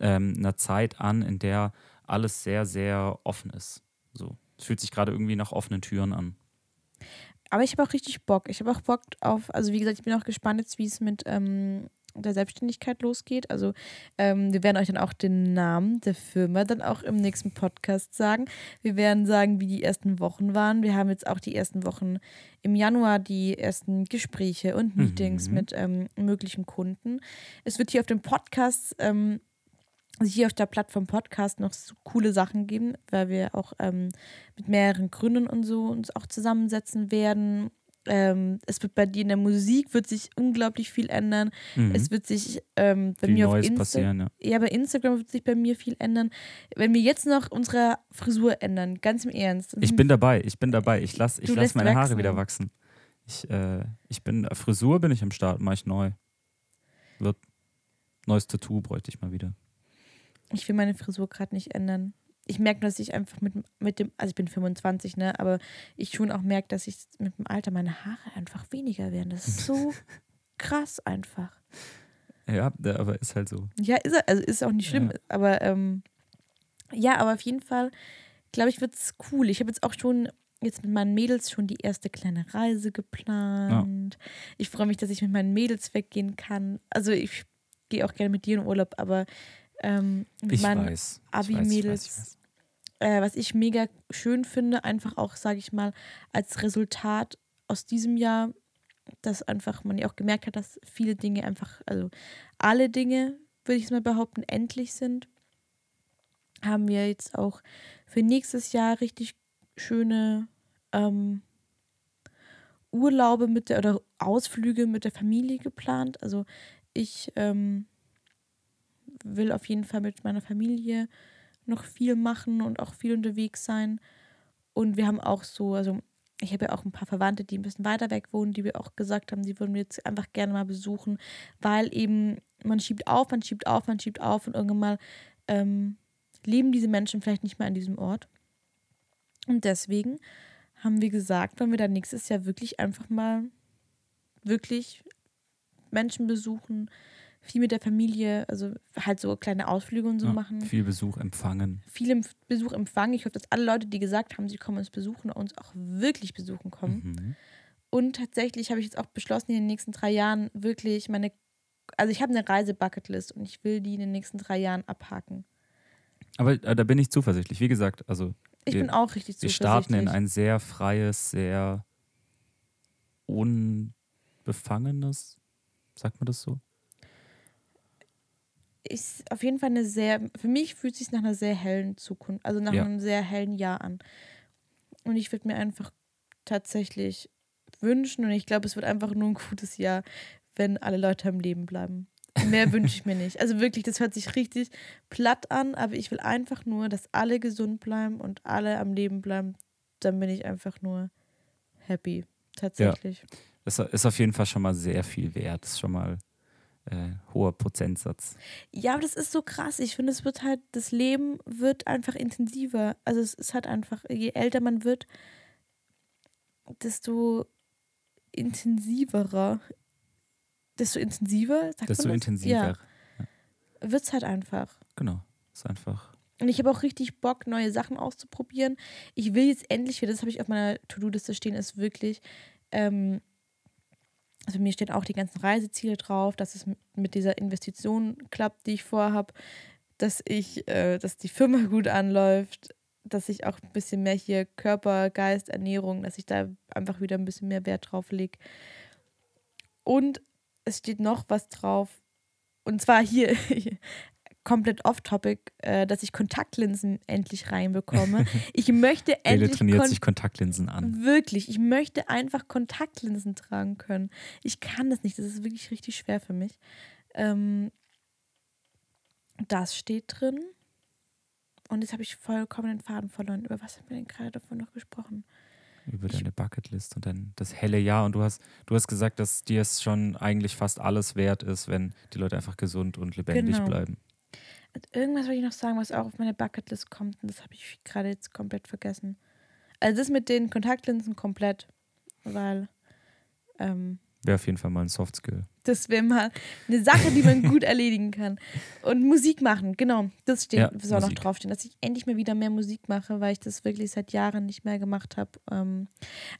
ähm, einer Zeit an, in der alles sehr, sehr offen ist. So. Es fühlt sich gerade irgendwie nach offenen Türen an. Aber ich habe auch richtig Bock. Ich habe auch Bock auf, also wie gesagt, ich bin auch gespannt jetzt, wie es mit ähm, der Selbstständigkeit losgeht. Also ähm, wir werden euch dann auch den Namen der Firma dann auch im nächsten Podcast sagen. Wir werden sagen, wie die ersten Wochen waren. Wir haben jetzt auch die ersten Wochen im Januar die ersten Gespräche und Meetings Mhm. mit ähm, möglichen Kunden. Es wird hier auf dem Podcast ähm, also hier auf der Plattform Podcast noch so coole Sachen geben, weil wir auch ähm, mit mehreren Gründen und so uns auch zusammensetzen werden. Ähm, es wird bei dir in der Musik wird sich unglaublich viel ändern. Mhm. Es wird sich ähm, bei Viel mir auf Neues Insta passieren, ja. ja, bei Instagram wird sich bei mir viel ändern. Wenn wir jetzt noch unsere Frisur ändern, ganz im Ernst. Ich bin dabei, ich bin dabei. Ich lasse ich lass meine Haare wachsen. wieder wachsen. Ich, äh, ich bin, Frisur bin ich am Start, mache ich neu. Wird neues Tattoo bräuchte ich mal wieder. Ich will meine Frisur gerade nicht ändern. Ich merke, dass ich einfach mit, mit dem, also ich bin 25, ne, aber ich schon auch merke, dass ich mit dem Alter meine Haare einfach weniger werden. Das ist so *laughs* krass einfach. Ja, aber ist halt so. Ja, ist also ist auch nicht schlimm, Ja. aber ähm, ja, aber auf jeden Fall, glaube ich, wird es cool. Ich habe jetzt auch schon jetzt mit meinen Mädels schon die erste kleine Reise geplant. Ich freue mich, dass ich mit meinen Mädels weggehen kann. Also ich gehe auch gerne mit dir in Urlaub, aber ähm, mit Ich meinen Abi-Mädels. äh, was ich mega schön finde, einfach auch, sage ich mal, als Resultat aus diesem Jahr, dass einfach man ja auch gemerkt hat, dass viele Dinge einfach, also alle Dinge, würde ich es mal behaupten, endlich sind, haben wir jetzt auch für nächstes Jahr richtig schöne ähm, Urlaube mit der oder Ausflüge mit der Familie geplant. Also ich ähm, will auf jeden Fall mit meiner Familie noch viel machen und auch viel unterwegs sein. Und wir haben auch so, also ich habe ja auch ein paar Verwandte, die ein bisschen weiter weg wohnen, die wir auch gesagt haben, die würden wir jetzt einfach gerne mal besuchen, weil eben man schiebt auf, man schiebt auf, man schiebt auf und irgendwann mal ähm, leben diese Menschen vielleicht nicht mehr an diesem Ort. Und deswegen haben wir gesagt, wollen wir dann nächstes Jahr wirklich einfach mal wirklich Menschen besuchen, viel mit der Familie, also halt so kleine Ausflüge und so Ja, machen. Viel Besuch empfangen. Viel Besuch empfangen. Ich hoffe, dass alle Leute, die gesagt haben, sie kommen uns besuchen, uns auch wirklich besuchen kommen. Mhm. Und tatsächlich habe ich jetzt auch beschlossen, in den nächsten drei Jahren wirklich meine, also ich habe eine Reise-Bucketlist und ich will die in den nächsten drei Jahren abhaken. Aber äh, da bin ich zuversichtlich. Wie gesagt, also Ich Wir- bin auch richtig wir zuversichtlich. starten in ein sehr freies, sehr unbefangenes, sagt man das so? Ist auf jeden Fall eine sehr, für mich fühlt es sich nach einer sehr hellen Zukunft, also nach Ja. einem sehr hellen Jahr an. Und ich würde mir einfach tatsächlich wünschen, und ich glaube, es wird einfach nur ein gutes Jahr, wenn alle Leute am Leben bleiben. Mehr wünsche ich mir nicht. Also wirklich, das hört sich richtig platt an, aber ich will einfach nur, dass alle gesund bleiben und alle am Leben bleiben. Dann bin ich einfach nur happy. Tatsächlich. Das ist auf jeden Fall schon mal sehr viel wert. Das ist schon mal äh, hoher Prozentsatz. Ja, aber das ist so krass. Ich finde, es wird halt, das Leben wird einfach intensiver. Also es ist halt einfach, je älter man wird, desto intensiverer, desto intensiver, sagt Desto man das? intensiver. Ja, wird es halt einfach. Genau. Ist einfach. Und ich habe auch richtig Bock, neue Sachen auszuprobieren. Ich will jetzt endlich wieder, das habe ich auf meiner To-Do-Liste stehen, ist wirklich, ähm, also mir stehen auch die ganzen Reiseziele drauf, dass es mit dieser Investition klappt, die ich vorhabe, dass ich, äh, dass die Firma *laughs* gut anläuft, dass ich auch ein bisschen mehr hier Körper, Geist, Ernährung, dass ich da einfach wieder ein bisschen mehr Wert drauf lege. Und es steht noch was drauf, und zwar hier *laughs* komplett off-topic, äh, dass ich Kontaktlinsen endlich reinbekomme. *laughs* Ich möchte Bele endlich trainiert Kon sich Kontaktlinsen an. Wirklich, ich möchte einfach Kontaktlinsen tragen können. Ich kann das nicht, das ist wirklich richtig schwer für mich. Ähm, das steht drin. Und jetzt habe ich vollkommen den Faden verloren. Über was haben wir denn gerade davon noch gesprochen? Über deine Bucketlist und dann das helle Jahr. Und du hast, du hast gesagt, dass dir es schon eigentlich fast alles wert ist, wenn die Leute einfach gesund und lebendig Genau. bleiben. Irgendwas wollte ich noch sagen, was auch auf meine Bucketlist kommt. Und das habe ich gerade jetzt komplett vergessen. Also das mit den Kontaktlinsen komplett. Weil ähm, Wäre auf jeden Fall mal ein Softskill. Das wäre mal eine Sache, die man gut *laughs* erledigen kann. Und Musik machen, genau. Das steht, Ja, soll noch draufstehen, dass ich endlich mal wieder mehr Musik mache, weil ich das wirklich seit Jahren nicht mehr gemacht habe. Ähm,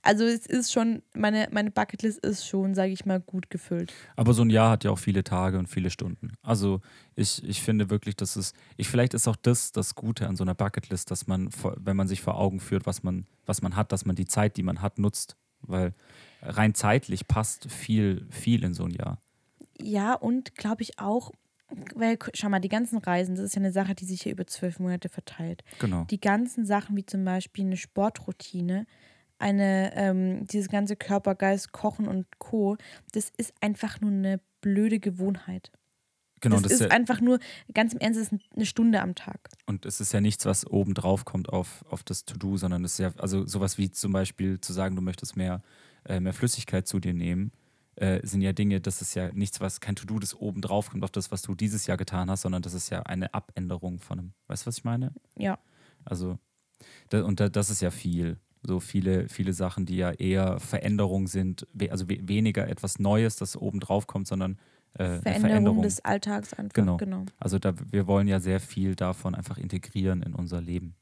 also es ist schon, meine, meine Bucketlist ist schon, sage ich mal, gut gefüllt. Aber so ein Jahr hat ja auch viele Tage und viele Stunden. Also ich, ich finde wirklich, dass es, ich, vielleicht ist auch das das Gute an so einer Bucketlist, dass man, wenn man sich vor Augen führt, was man, was man hat, dass man die Zeit, die man hat, nutzt. Weil rein zeitlich passt viel, viel in so ein Jahr. Ja, und glaube ich auch, weil, schau mal, die ganzen Reisen, das ist ja eine Sache, die sich hier über zwölf Monate verteilt. Genau. die ganzen Sachen, wie zum Beispiel eine Sportroutine, eine, ähm, dieses ganze Körpergeist, Kochen und Co., das ist einfach nur eine blöde Gewohnheit. Genau, das, das ist ist ja, einfach nur, ganz im Ernst, das ist eine Stunde am Tag. und es ist ja nichts, was oben drauf kommt auf, auf das To-Do, sondern es ist ja, also sowas wie zum Beispiel zu sagen, du möchtest mehr, äh, mehr Flüssigkeit zu dir nehmen, äh, sind ja Dinge, das ist ja nichts, was kein To-Do, das oben drauf kommt auf das, was du dieses Jahr getan hast, sondern das ist ja eine Abänderung von einem, weißt du, was ich meine? Ja. Also, da, und da, das ist ja viel. So viele, viele Sachen, die ja eher Veränderung sind, also we, weniger etwas Neues, das oben drauf kommt, sondern äh, Veränderung, Veränderung. des Alltags einfach. Genau. genau. Also da, wir wollen ja sehr viel davon einfach integrieren in unser Leben.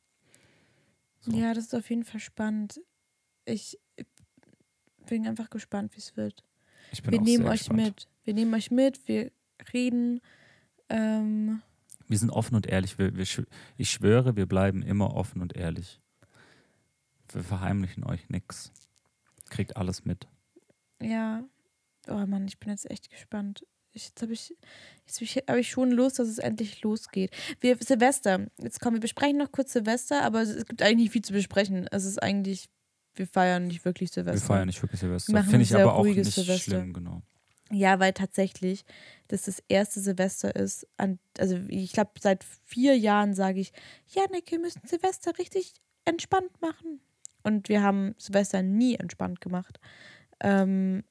So. Ja, das ist auf jeden Fall spannend. Ich bin einfach gespannt, wie es wird. Ich bin Wir auch nehmen sehr euch gespannt. mit. Wir nehmen euch mit, wir reden. Ähm, Wir sind offen und ehrlich. Wir, wir, ich schwöre, wir bleiben immer offen und ehrlich. Wir verheimlichen euch nichts. Kriegt alles mit. Ja. Oh Mann, ich bin jetzt echt gespannt. Ich, jetzt habe ich, jetzt habe ich schon Lust, dass es endlich losgeht. Wir, Silvester. Jetzt kommen wir besprechen noch kurz Silvester, aber es gibt eigentlich nicht viel zu besprechen. Es ist eigentlich, wir feiern nicht wirklich Silvester. Wir feiern nicht wirklich Silvester. Finde ich aber auch nicht Silvester. schlimm, genau. Ja, weil tatsächlich das das erste Silvester ist. An, also ich glaube, seit vier Jahren sage ich, ja, Nick, wir müssen Silvester richtig entspannt machen. Und wir haben Silvester nie entspannt gemacht. Ähm,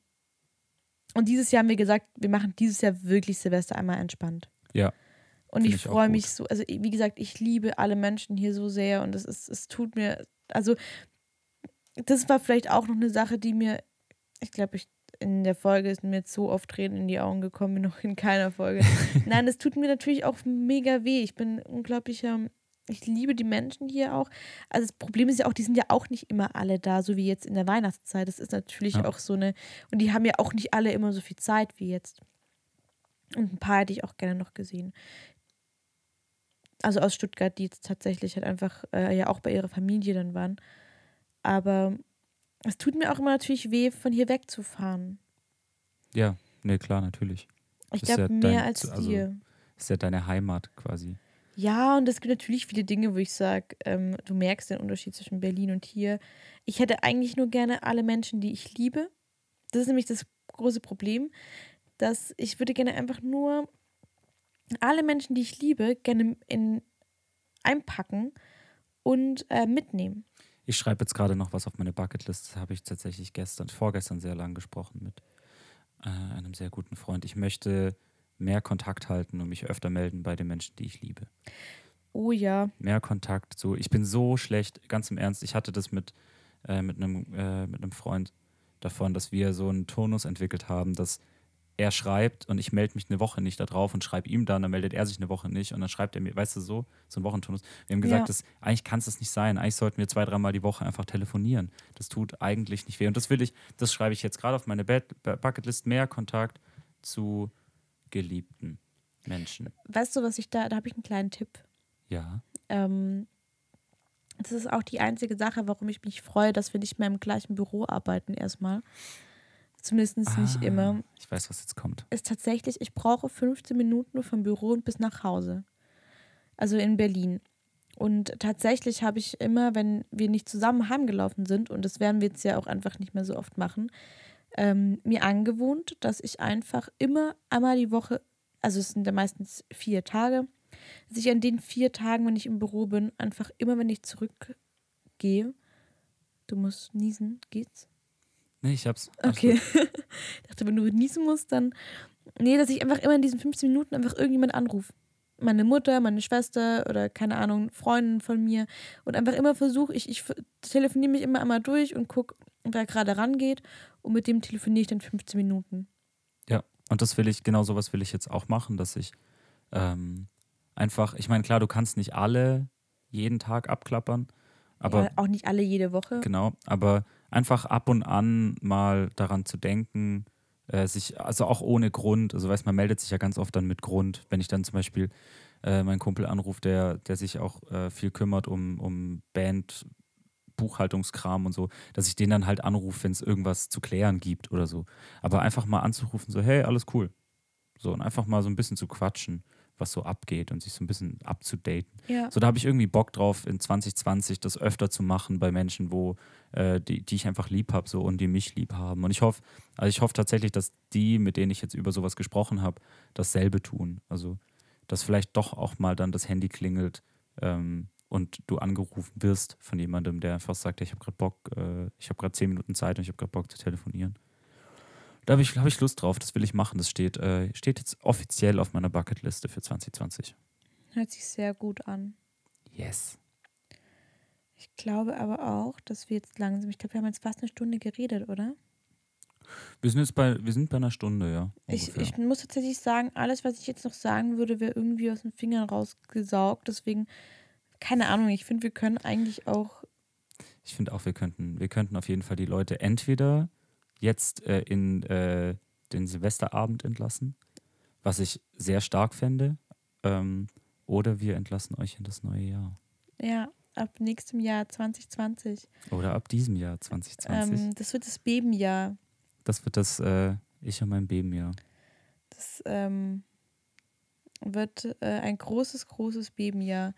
und dieses Jahr haben wir gesagt, wir machen dieses Jahr wirklich Silvester einmal entspannt. Ja. Und ich ich freue mich so, also wie gesagt, ich liebe alle Menschen hier so sehr und es ist, es tut mir, also das war vielleicht auch noch eine Sache, die mir, ich glaube, ich in der Folge ist mir jetzt so oft Tränen in die Augen gekommen, wie noch in keiner Folge. *laughs* Nein, es tut mir natürlich auch mega weh. Ich bin unglaublicher, ich liebe die Menschen hier auch. Also das Problem ist ja auch, die sind ja auch nicht immer alle da, so wie jetzt in der Weihnachtszeit. Das ist natürlich Ja. auch so eine, und die haben ja auch nicht alle immer so viel Zeit wie jetzt. Und ein paar hätte ich auch gerne noch gesehen. Also aus Stuttgart, die jetzt tatsächlich halt einfach äh, ja auch bei ihrer Familie dann waren. Aber es tut mir auch immer natürlich weh, von hier wegzufahren. Ja, nee, klar, natürlich. Ich Ist ja glaube, mehr dein- als also- dir. Ist ja deine Heimat quasi. Ja, und es gibt natürlich viele Dinge, wo ich sage, ähm, du merkst den Unterschied zwischen Berlin und hier. Ich hätte eigentlich nur gerne alle Menschen, die ich liebe. Das ist nämlich das große Problem, dass ich würde gerne einfach nur alle Menschen, die ich liebe, gerne in, einpacken und äh, mitnehmen. Ich schreibe jetzt gerade noch was auf meine Bucketlist. Das habe ich tatsächlich gestern, vorgestern sehr lang gesprochen mit äh, einem sehr guten Freund. Ich möchte mehr Kontakt halten und mich öfter melden bei den Menschen, die ich liebe. Oh ja, Mehr Kontakt. So, ich bin so schlecht, ganz im Ernst. Ich hatte das mit, äh, mit, einem, äh, mit einem Freund davon, dass wir so einen Turnus entwickelt haben, dass er schreibt und ich melde mich eine Woche nicht da drauf und schreibe ihm dann, dann meldet er sich eine Woche nicht und dann schreibt er mir, weißt du, so, so ein Wochenturnus. Wir haben gesagt, Ja. das, eigentlich kann es das nicht sein. Eigentlich sollten wir zwei, dreimal die Woche einfach telefonieren. Das tut eigentlich nicht weh. Und das will ich, das schreibe ich jetzt gerade auf meine Bed- Bucketlist, mehr Kontakt zu geliebten Menschen. weißt du, was ich da, da habe ich einen kleinen Tipp. Ja. Ähm, das ist auch die einzige Sache, warum ich mich freue, dass wir nicht mehr im gleichen Büro arbeiten erstmal. Zumindest nicht Ah, immer. Ich weiß, was jetzt kommt. Ist tatsächlich, ich brauche 15 Minuten vom Büro bis nach Hause. Also in Berlin. Und tatsächlich habe ich immer, wenn wir nicht zusammen heimgelaufen sind, und das werden wir jetzt ja auch einfach nicht mehr so oft machen, ähm, mir angewohnt, dass ich einfach immer einmal die Woche, also es sind ja meistens vier Tage, dass ich an den vier Tagen, wenn ich im Büro bin, einfach immer, wenn ich zurückgehe, du musst niesen, geht's? Nee, ich hab's. Okay. *laughs* ich dachte, wenn du niesen musst, dann. Nee, dass ich einfach immer in diesen 15 Minuten einfach irgendjemand anrufe. Meine Mutter, meine Schwester oder keine Ahnung, Freundin von mir. Und einfach immer versuche, ich, ich telefoniere mich immer einmal durch und gucke, wer gerade rangeht. Und mit dem telefoniere ich dann 15 Minuten. Ja, und das will ich, genau sowas will ich jetzt auch machen, dass ich ähm, einfach, ich meine, klar, du kannst nicht alle jeden Tag abklappern, aber ja, auch nicht alle jede Woche. Genau, aber einfach ab und an mal daran zu denken, äh, sich, also auch ohne Grund, also weiß man meldet sich ja ganz oft dann mit Grund, wenn ich dann zum Beispiel äh, meinen Kumpel anrufe, der, der sich auch äh, viel kümmert um, um Band, Buchhaltungskram und so, dass ich den dann halt anrufe, wenn es irgendwas zu klären gibt oder so. Aber einfach mal anzurufen, so, hey, alles cool. So, und einfach mal so ein bisschen zu quatschen, was so abgeht und sich so ein bisschen abzudaten. Ja. So, da habe ich irgendwie Bock drauf, in 2020 das öfter zu machen bei Menschen, wo, äh, die, die ich einfach lieb habe so, und die mich lieb haben. Und ich hoffe, also ich hoffe tatsächlich, dass die, mit denen ich jetzt über sowas gesprochen habe, dasselbe tun. Also, dass vielleicht doch auch mal dann das Handy klingelt ähm, und du angerufen wirst von jemandem, der einfach sagt, ich habe gerade Bock, äh, ich habe gerade zehn Minuten Zeit und ich habe gerade Bock zu telefonieren. Da habe ich, hab ich Lust drauf, das will ich machen. Das steht, äh, steht jetzt offiziell auf meiner Bucketliste für 2020. Hört sich sehr gut an. Yes. Ich glaube aber auch, dass wir jetzt langsam, ich glaube, wir haben jetzt fast eine Stunde geredet, oder? Wir sind jetzt bei, wir sind bei einer Stunde, ja. Ich, ich muss tatsächlich sagen, alles, was ich jetzt noch sagen würde, wäre irgendwie aus den Fingern rausgesaugt. Deswegen, keine Ahnung, ich finde, wir können eigentlich auch. Ich finde auch, wir könnten, wir könnten auf jeden Fall die Leute entweder jetzt äh, in äh, den Silvesterabend entlassen, was ich sehr stark fände, ähm, oder wir entlassen euch in das neue Jahr. Ja, ab nächstem Jahr 2020. Oder ab diesem Jahr 2020. Ähm, das wird das Bebenjahr. das wird das äh, Ich und mein Bebenjahr. Das ähm, wird äh, ein großes, großes Bebenjahr.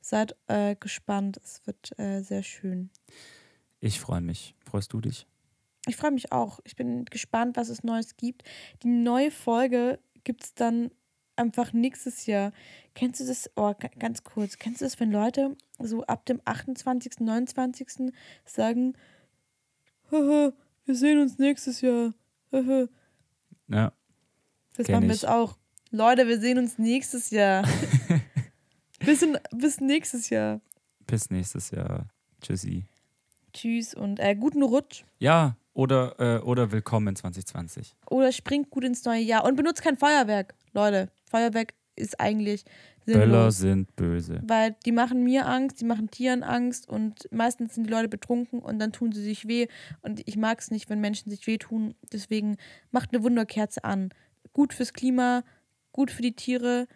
Seid äh, gespannt. Es wird äh, sehr schön. Ich freue mich. Freust du dich? Ich freue mich auch. Ich bin gespannt, was es Neues gibt. Die neue Folge gibt es dann einfach nächstes Jahr. Kennst du das? Oh, ga- ganz kurz. Kennst du das, wenn Leute so ab dem 28., 29. sagen, "Haha, wir sehen uns nächstes Jahr. Haha." Ja. Das machen wir jetzt auch. Leute, wir sehen uns nächstes Jahr. *laughs* bis, in, bis nächstes Jahr. Bis nächstes Jahr. Tschüssi. Tschüss und äh, guten Rutsch. Ja, oder, äh, oder willkommen 2020. Oder springt gut ins neue Jahr und benutzt kein Feuerwerk. Leute, Feuerwerk ist eigentlich sinnlos. Böller sind böse. Weil die machen mir Angst, die machen Tieren Angst und meistens sind die Leute betrunken und dann tun sie sich weh. Und ich mag es nicht, wenn Menschen sich wehtun. Deswegen macht eine Wunderkerze an. Gut fürs Klima, gut für die Tiere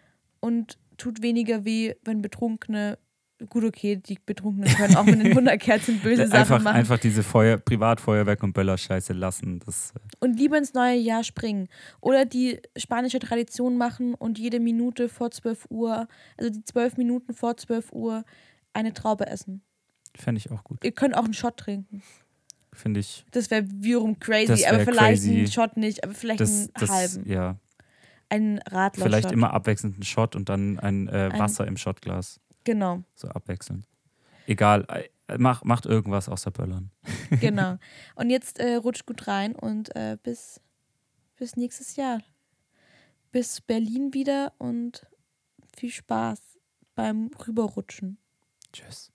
und tut weniger weh, wenn Betrunkene. Gut, okay, die Betrunkenen können auch mit den *laughs* Wunderkerzen böse Sachen einfach, machen. einfach diese Feuer, Privatfeuerwerk und Böller-Scheiße lassen. Das, äh, und lieber ins neue Jahr springen. Oder die spanische Tradition machen und jede Minute vor 12 Uhr, also die 12 Minuten vor 12 Uhr, eine Traube essen. Fände ich auch gut. Ihr könnt auch einen Shot trinken. Finde ich. Das wäre wiederum crazy, wär aber vielleicht crazy. einen Shot nicht, aber vielleicht Das, einen das, halben. ja. Einen Radler. Vielleicht immer abwechselnd einen Shot und dann ein, äh, Ein- Wasser im Shotglas. Genau, So abwechselnd. Egal, äh, mach, macht irgendwas außer Böllern. *laughs* genau. Und jetzt äh, rutscht gut rein und äh, bis, bis nächstes Jahr. Bis Berlin wieder und viel Spaß beim Rüberrutschen. Tschüss.